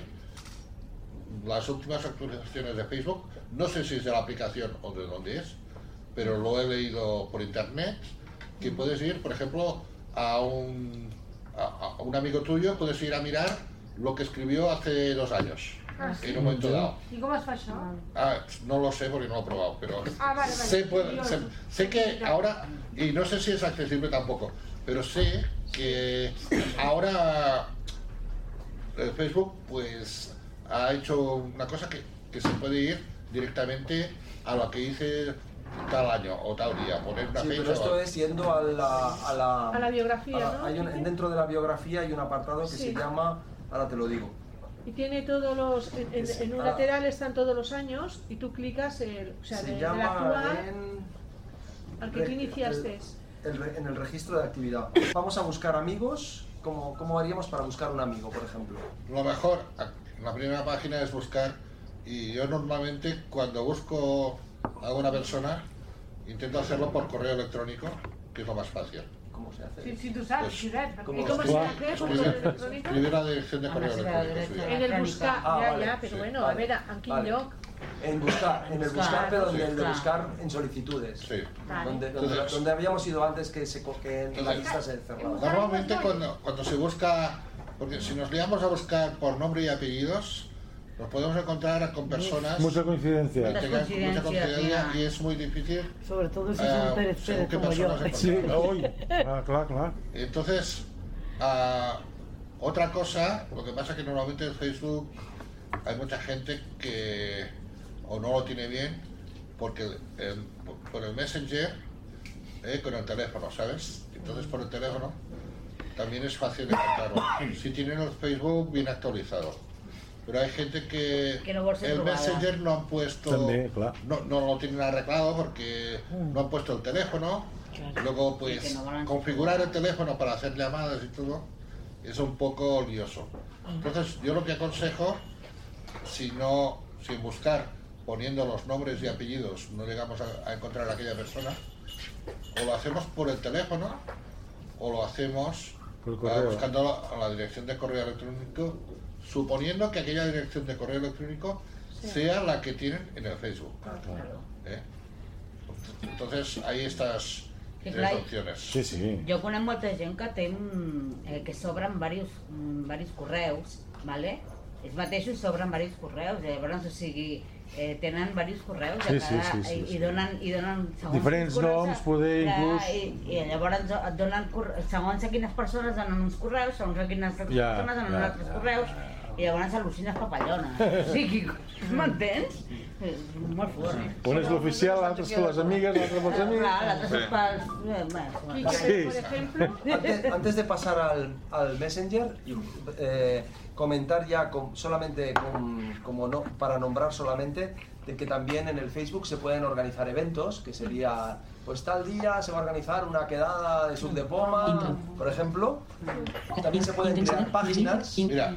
B: las últimas actualizaciones de Facebook, no sé si es de la aplicación o de dónde es, pero lo he leído por internet, que puedes ir, por ejemplo, a un, a, a un amigo tuyo, puedes ir a mirar lo que escribió hace dos años,
E: Ah, sí?
B: en un momento dado.
E: I com es?
B: Ah, no lo sé porque no lo he probado, pero
E: Ah, vale, vale.
B: sé, puede- sé, sé que ahora, y no sé si es accesible tampoco, pero sé que ahora el Facebook pues ha hecho una cosa que, que se puede ir directamente a lo que hice tal año o tal día, poner una
D: Sí,
B: fecha.
D: pero esto
B: o-
D: es yendo a la, a la,
N: A la biografía,
D: a la-
N: ¿no?
D: hay un- dentro de la biografía hay un apartado que
N: Sí.
D: se llama, ahora te lo digo,
N: Y tiene todos los. En, en- en un lateral están todos los años y tú clicas el. O sea,
D: se
N: de- del
D: llama
N: actual
D: en,
N: al que tú iniciaste.
D: el en el registro de actividad. Vamos a buscar amigos, ¿cómo, cómo haríamos para buscar un amigo, por ejemplo?
B: Lo mejor, la primera página es buscar y yo normalmente cuando busco a una persona intento hacerlo por correo electrónico, que es lo más fácil.
D: ¿Cómo se hace?
E: Si, si tu saps,
B: Pues,
E: perquè...
B: ¿cómo
N: ¿Y cómo se hace? ¿Por
B: escribir-
N: correo electrónico?
B: la dirección de
N: Ah,
B: correo
N: la
B: electrónico. sí.
N: En el buscar,
D: Ah,
N: ya,
D: vale,
N: ya, pero
D: sí,
N: bueno,
D: vale,
N: a ver, en quin
D: vale.
N: lloc?
D: En buscar, en el
N: Buscar,
D: buscar, pero donde, el de
N: buscar.
D: en solicitudes.
B: Sí.
D: Donde, donde,
B: Entonces-
D: donde habíamos ido antes que, se, que en la
B: Entonces-
D: lista se cerraba.
B: Normalmente cuando, cuando se busca, porque si nos liamos a buscar por nombre y apellidos, nos podemos encontrar con personas
F: Mucha coincidencia.
B: que tengan mucha coincidencia y es muy difícil.
C: Sobre todo si
B: eh,
C: son Pérez
B: según
C: Pérez
B: qué
C: como yo.
F: Sí, hoy. Ah, claro, claro.
B: Entonces, ah, otra cosa, lo que pasa es que normalmente en Facebook hay mucha gente que o no lo tiene bien porque el- por- por el Messenger, eh, con el teléfono, ¿sabes? Entonces por el teléfono también es fácil encontrarlo. Si tienen el Facebook bien actualizado. Pero hay gente que,
G: Que no vol ser
B: el
G: trobada.
B: Messenger no han puesto,
F: També, clar.
B: no, no lo tienen arreglado porque no han puesto el teléfono. Luego,
G: Y que
B: pues,
G: no
B: configurar el teléfono para hacer llamadas y todo es un poco lioso. Entonces, yo lo que aconsejo, si no, sin buscar, poniendo los nombres y apellidos, no llegamos a, a encontrar a aquella persona, o lo hacemos por el teléfono, o lo hacemos buscando la, la dirección de correo electrónico, suponiendo que aquella dirección de correo electrónico
N: Sí.
B: sea la que tienen en el Facebook. ¿eh? Entonces, hay estas tres opciones.
F: Sí, sí.
G: Jo conec molta gent que té mm, eh, que s'obren diversos, mm, diversos correus, ¿vale? ells mateixos s'obren diversos correus, llavors, o sigui, eh, tenen diversos correus
F: Sí,
G: i,
F: sí, sí, sí,
G: i,
F: sí.
G: i donen, i donen segons
F: Diferents
G: correus,
F: noms, poder, inclús.
G: I, I llavors et donen, segons a quines persones donen uns correus, segons a quines
F: Ja,
G: persones donen
F: ja,
G: altres
F: ja,
G: correus, i llavors al·lucines papallones. O sigui, m'entens? És molt fort.
F: Un és l'oficial, l'altre és per les amigues, l'altre pels amics.
G: Clar, l'altre és pels... eh,
F: Sí.
N: por ejemplo.
D: Antes, antes de pasar al, al Messenger, eh, comentar ya con- solamente con- como no, para nombrar solamente de que también en el Facebook se pueden organizar eventos, que sería, pues tal día se va a organizar una quedada de sub de poma, por ejemplo. También se pueden crear páginas.
B: Mira,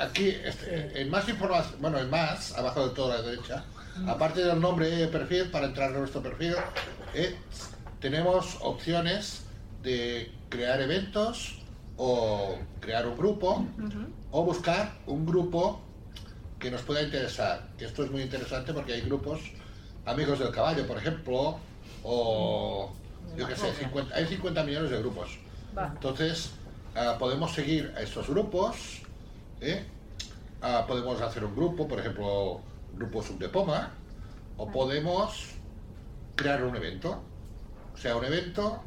B: aquí, este, en más información, bueno, en más, abajo de toda la derecha, aparte del nombre de perfil, para entrar en nuestro perfil, eh, tenemos opciones de crear eventos o crear un grupo o buscar un grupo que nos pueda interesar. Esto es muy interesante porque hay grupos, amigos del caballo, por ejemplo, o yo qué sé, 50 hay 50 millones de grupos. Entonces, ah, podemos seguir a estos grupos, ¿eh? Ah, podemos hacer un grupo, por ejemplo, grupo Subdepoma, o podemos crear un evento. O sea, un evento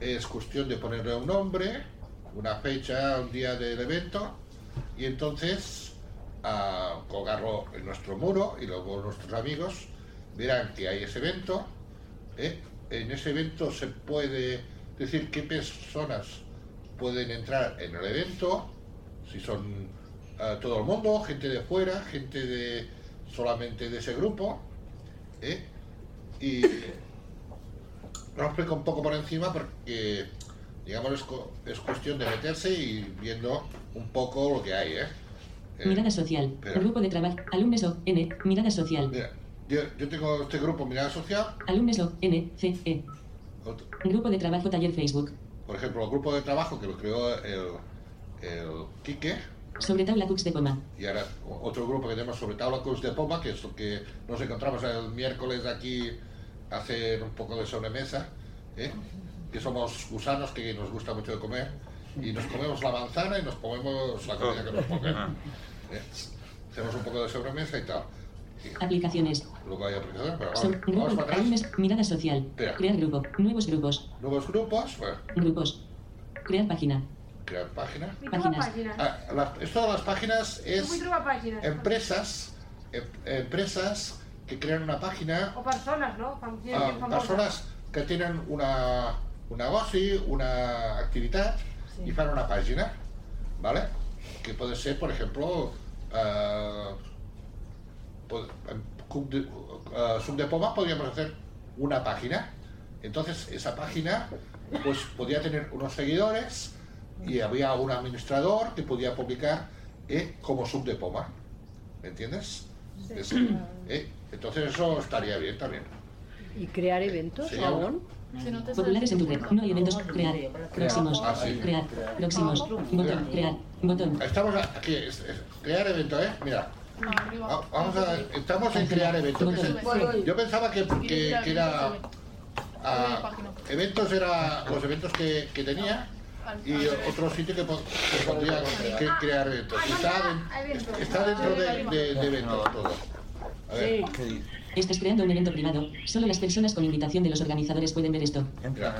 B: es cuestión de ponerle un nombre, una fecha, un día del evento, y entonces ah, colgarlo en nuestro muro y luego nuestros amigos verán que hay ese evento. ¿eh? En ese evento se puede decir qué personas pueden entrar en el evento, si son ah, todo el mundo, gente de fuera, gente de solamente de ese grupo. ¿eh? Y lo explico un poco por encima porque, digamos, es, es cuestión de meterse y viendo un poco lo que hay, ¿eh? Eh,
L: Mirada social.
B: espera.
L: Grupo de trabajo. Alumnes O. N. Mirada social.
B: Mira, yo, yo tengo este grupo Mirada Social,
L: Alumnes O. N. C. E.
B: otro-
L: Grupo de trabajo taller Facebook.
B: por ejemplo, el grupo de trabajo que lo creó el, el Quique,
L: Sobre tabla Cux de Poma.
B: y ahora otro grupo que tenemos sobre tabla Cruz de Poma, que es lo que nos encontramos el miércoles aquí a hacer un poco de sobremesa, ¿eh? que somos gusanos que nos gusta mucho de comer, y nos comemos la manzana y nos comemos la comida que nos pongan. ¿eh? Hacemos un poco de sobremesa y tal.
L: Aplicaciones.
B: Luego hay aplicaciones, pero
L: Son
B: vamos, vamos
L: grupo,
B: para atrás.
L: álbumes, mirada social.
B: Espera.
L: Crear grupo. Nuevos grupos.
B: Nuevos grupos, bueno,
L: Grupos. Crear página.
B: crear página.
L: Páginas.
B: Ah, la- esto de las páginas es empresas, em- empresas que crean una página
E: O persones, no? Fam- gent
B: a
E: famosa.
B: personas que tienen una, un negoci, una activitat y fan una página, ¿vale? Que puede ser, por ejemplo, eh, en Cuc de, eh, de podríamos hacer una página. Entonces, esa página pues podía tener unos seguidores y había un administrador que podía publicar eh, como Sub de Poma. ¿Me entiendes? Es- eh, entonces eso estaría bien también.
C: ¿Y crear eventos aún?
L: Populares en tu red. No hay eventos. Crear. Próximos.
B: Ah, sí.
L: Crear. Próximos. Botón. Crear. Botón.
B: Estamos aquí, crear evento, ¿eh? Mira, va- vamos a, estamos en crear evento. que es- yo pensaba que, que, que era ah, eventos era los eventos que, que tenía y otro sitio que, po- que podría que crear eventos. Está, den- está dentro de, de, de eventos todo. A ver,
L: Estás creando un evento privado. Solo las personas con invitación de los organizadores pueden ver esto.
B: mira.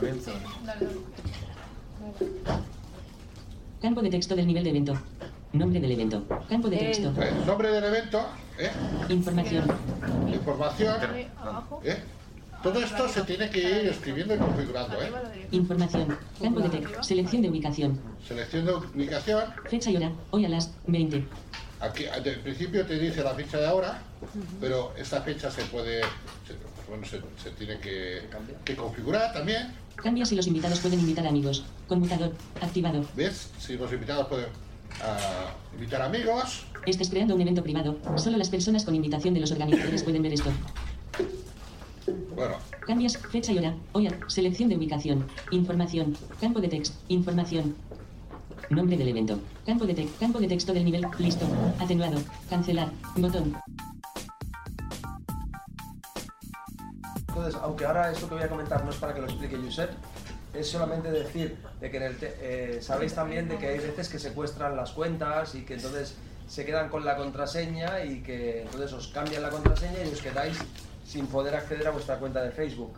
L: Campo de texto del nivel de evento. Nombre del evento. Campo de texto.
B: Eh, nombre del evento, ¿eh?
L: Información.
B: información. ¿eh? Todo esto se tiene que ir escribiendo y configurando. ¿eh?
L: Información. Campo de texto. Selección de ubicación.
B: Selección de ubicación.
L: Fecha y hora. Hoy a las 20.
B: Aquí, al principio te dice la fecha de ahora, pero esta fecha se puede, se, bueno, se, se tiene que, que configurar también.
L: Cambia si los invitados pueden invitar amigos. Conmutador. Activado.
B: ¿Ves? Si los invitados pueden ah, invitar amigos.
L: Estés creando un evento privado. Solo las personas con invitación de los organizadores pueden ver esto.
B: Bueno,
L: Cambias fecha y hora. Hoy selección de ubicación. Información. Campo de texto. Información. Nombre del evento. Campo de. Campo de texto del nivel. Listo. Atenuado. Cancelar. Botón.
D: Entonces, aunque ahora esto que voy a comentar no es para que lo explique Josep, es solamente decir de que en el eh, sabéis también de que hay veces que secuestran las cuentas y que entonces se quedan con la contraseña y que entonces os cambian la contraseña y os quedáis sin poder acceder a vuestra cuenta de Facebook.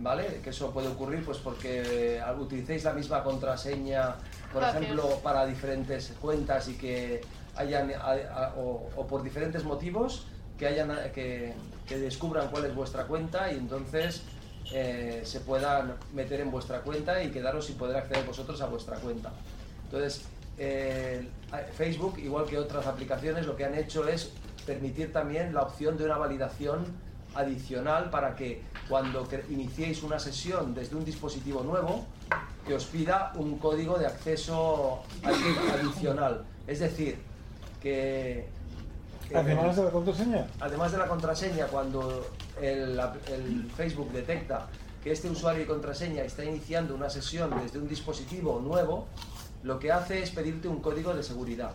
D: ¿Vale? Que eso puede ocurrir pues porque utilicéis la misma contraseña, por
M: Gracias.
D: ejemplo, para diferentes cuentas y que hayan, a- a- o, o por diferentes motivos, que, hayan, que, descubran cuál es vuestra cuenta y entonces eh, se puedan meter en vuestra cuenta y quedaros sin poder acceder vosotros a vuestra cuenta. Entonces, eh, Facebook, igual que otras aplicaciones, lo que han hecho es permitir también la opción de una validación adicional para que cuando iniciéis una sesión desde un dispositivo nuevo, que os pida un código de acceso adi- adicional. Es decir, que...
F: Además de la contraseña.
D: Además de la contraseña, cuando el, el Facebook detecta que este usuario y contraseña está iniciando una sesión desde un dispositivo nuevo, lo que hace es pedirte un código de seguridad.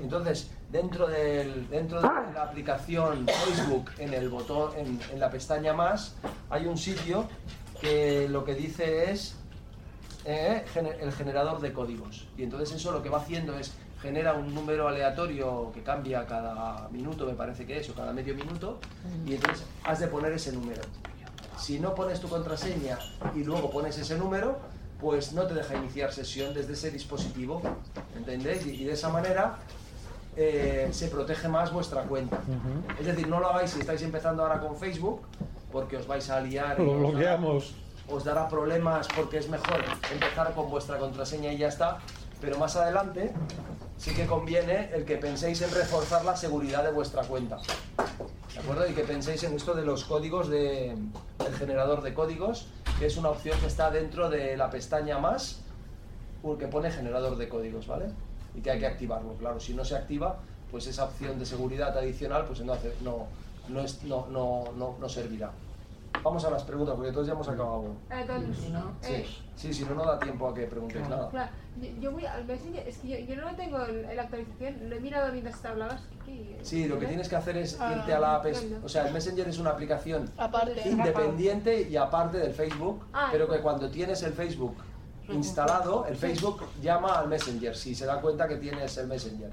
D: Entonces, dentro, del, dentro de la aplicación Facebook, en el botón, en, en la pestaña más, hay un sitio que lo que dice es eh, el generador de códigos. Y entonces eso lo que va haciendo es genera un número aleatorio que cambia cada minuto, me parece que es, o cada medio minuto, y entonces has de poner ese número. Si no pones tu contraseña y luego pones ese número, pues no te deja iniciar sesión desde ese dispositivo, ¿entendéis? Y, de esa manera eh, se protege más vuestra cuenta. Es decir, no lo hagáis si estáis empezando ahora con Facebook, porque os vais a liar.
F: Lo
D: dará- os dará problemas porque es mejor empezar con vuestra contraseña y ya está, pero más adelante sí que conviene el que penséis en reforzar la seguridad de vuestra cuenta. ¿De acuerdo? Y que penséis en esto de los códigos de, del generador de códigos, que es una opción que está dentro de la pestaña más, que pone generador de códigos, ¿vale? Y que hay que activarlo. Claro, si no se activa, pues esa opción de seguridad adicional pues no, hace- no, no, no, no, no servirá. Vamos a las preguntas, porque todos ya hemos acabado.
E: Eh, doncs,
D: Sí,
E: eh,
D: sí, si no, no da tiempo a que preguntéis nada.
E: Claro, yo, yo voy al Messenger, es que yo, yo no tengo el- la actualización, lo he mirado mientras te hablabas.
D: Sí, lo que tienes que hacer es
E: Ah,
D: irte a la app. O sea, el Messenger es una aplicación
M: Aparte.
D: independiente y aparte del Facebook,
E: Ah,
D: pero que cuando tienes el Facebook instalado, el Facebook llama al Messenger si se da cuenta que tienes el Messenger.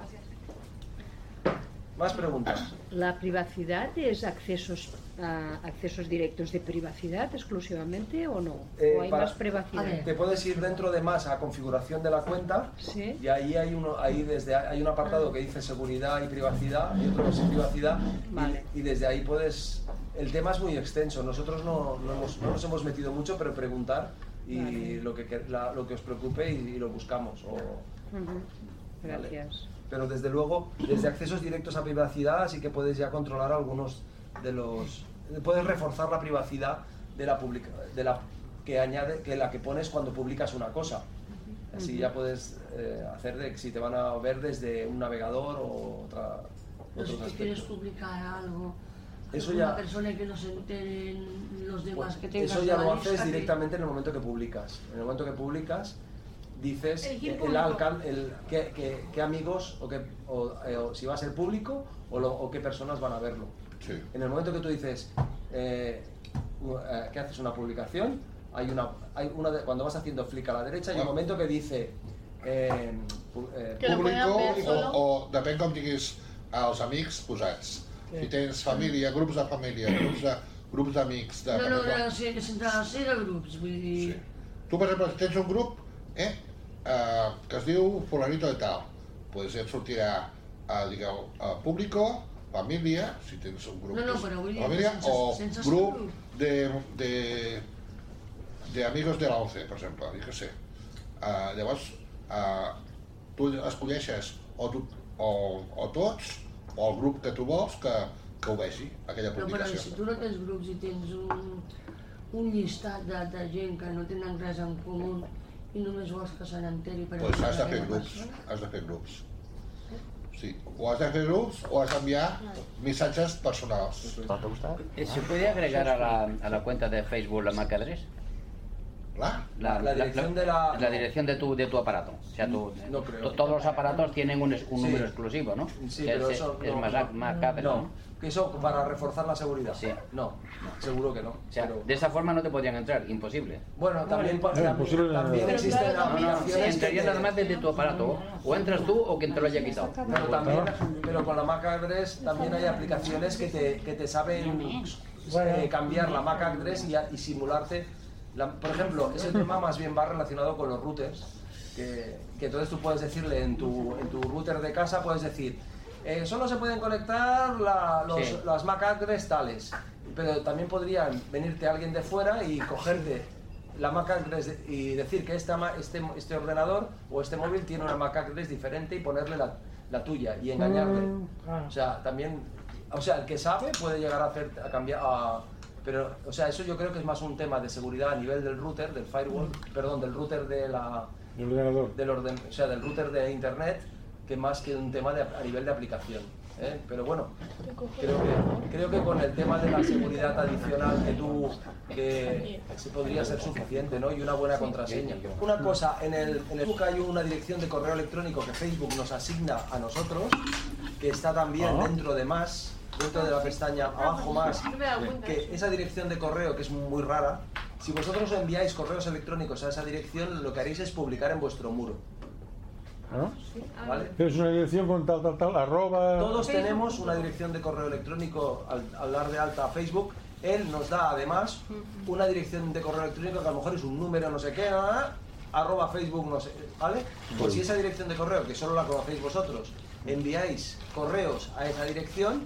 D: Más preguntas.
C: ¿La privacidad es accesos, a accesos directos de privacidad exclusivamente o no?
D: Eh,
C: ¿O hay
D: para-
C: más privacidad?
D: Te puedes ir dentro de más a configuración de la cuenta y ahí hay uno ahí desde hay un apartado que dice seguridad y privacidad y otro sin privacidad y- y, desde ahí puedes el tema es muy extenso nosotros no, no, hemos- no nos hemos metido mucho pero preguntar y
C: Vale.
D: lo que la- lo que os preocupe y, y lo buscamos o-
C: Ujú. Gracias.
D: Pero desde luego desde accesos directos a privacidad sí que puedes ya controlar algunos de los puedes reforzar la privacidad de la publica, de la que añade que la que pones cuando publicas una cosa. Así ya puedes eh, hacer de si te van a ver desde un navegador o otra
O: Pero si quieres publicar algo,
D: Eso
O: una
D: ya-
O: persona que no se enteren los demás
D: Pues
O: que tengas
D: eso ya lo haces
O: que-
D: directamente en el momento que publicas. En el momento que publicas, dices el,
O: público.
D: alcan- el qué, qué- qué amigos o, qué, o, eh, o si va a ser público o, lo- o qué personas van a verlo. En el momento que tú dices eh, eh, que haces una publicación, hay una, hay una de- cuando vas haciendo flick a la derecha hay un momento que dice eh, pu- eh,
B: público o, o depèn com diguis als amics posats.
O: Sí.
B: Si tens família, grups de família, grups de grups d'amics... De,
O: No, no, no, sèrie de grups, vull dir...
B: Tu, per exemple, si tens un grup eh, eh, que es diu fulanito de tal, pues et sortirà, eh, digueu, eh, público, família, si tens un grup
O: No, no, però vull dir,
B: família,
O: sense-
B: o
O: sense
B: grup de, de, de amigos de la ONCE, per exemple, jo què sé. Uh, llavors, uh, tu escolleixes o, tu, o, o tots, o el grup que tu vols que, que ho vegi, aquella
O: Però, però
B: publicació.
O: si tu no tens grups i tens un, un llistat de, de gent que no tenen res en comú i només per
B: pues has de fer grups,
O: persona,
B: has de fer grups. Sí, o has de fer grups o has d'enviar missatges personals.
P: Eh, ¿Se puede agregar a la, a la cuenta de Facebook la MAC address?
B: ¿La?
D: La dirección de la-
P: la dirección de tu, de tu aparato. O sea, tu-
D: No creo.
P: to- todos los aparatos tienen un, es- un
D: Sí.
P: número exclusivo, ¿no?
D: Sí,
P: Que
D: pero
P: es,
D: eso
P: es
D: no,
P: más,
D: No, ¿no? Que eso para reforzar la seguridad.
P: Sí.
D: No, seguro que no.
P: O sea, de esa forma no te podían entrar, imposible.
D: Bueno, también,
F: No,
D: también,
F: imposible
D: también
F: Pero
D: existen
P: No, no, entraría nada más desde tu aparato. O entras tú o quien te lo haya quitado.
D: Pero, también, pero con la MAC address también hay aplicaciones que te, que te saben eh, cambiar la MAC address y, a- y simularte. la- por ejemplo, ese tema más bien va relacionado con los routers, que, que entonces tú puedes decirle en tu, en tu router de casa, puedes decir, eh, solo se pueden conectar la- los-
P: Sí.
D: las MAC address tales, pero también podrían venirte alguien de fuera y cogerte la MAC address de- y decir que esta este, este ordenador o este móvil tiene una MAC address diferente y ponerle la, la tuya y engañarle.
N: Mm,
D: O sea, también, o sea, el que sabe puede llegar a hacer, a cambiar, a, pero, o sea, eso yo creo que es más un tema de seguridad a nivel del router, del firewall, perdón, del router de la,
F: El ordenador.
D: del orden, o sea, del router de internet, que más que un tema de, a nivel de aplicación. ¿eh? Pero bueno, creo que, creo que con el tema de la seguridad adicional que tú, que se podría ser suficiente, ¿no? Y una buena contraseña. Una cosa, en el, en el Facebook hay una dirección de correo electrónico que Facebook nos asigna a nosotros, que está también
F: Ah.
D: dentro de más, dentro de la pestaña abajo más, que esa dirección de correo que es muy rara, si vosotros enviáis correos electrónicos a esa dirección, lo que haréis es publicar en vuestro muro.
F: ¿No?
D: ¿Vale?
F: Es una dirección con tal, tal, tal, arroba...
D: Todos tenemos una dirección de correo electrónico al, al dar de alta a Facebook. Él nos da además una dirección de correo electrónico que a lo mejor es un número no sé qué, ah, arroba Facebook no sé, ¿vale? Pues si esa dirección de correo, que solo la conocéis vosotros, enviáis correos a esa dirección,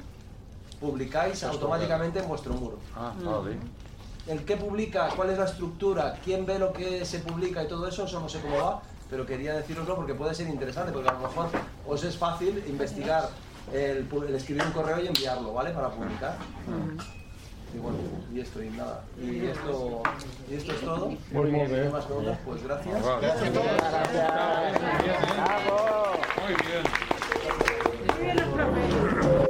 D: publicáis automáticamente en vuestro muro.
H: Ah, vale.
D: El que publica, cuál es la estructura, quién ve lo que se publica y todo eso, eso no sé cómo va, pero quería deciroslo porque puede ser interesante, porque a lo mejor os es fácil investigar el, escribir un correo y enviarlo, ¿vale? Para publicar. Y bueno, y esto y nada. Y esto, y esto es todo.
F: Muy bien.
D: Si ¿eh? más preguntas, pues gracias.
H: Gracias.
D: Gracias. Muy bien. ¿eh?
H: Muy bien.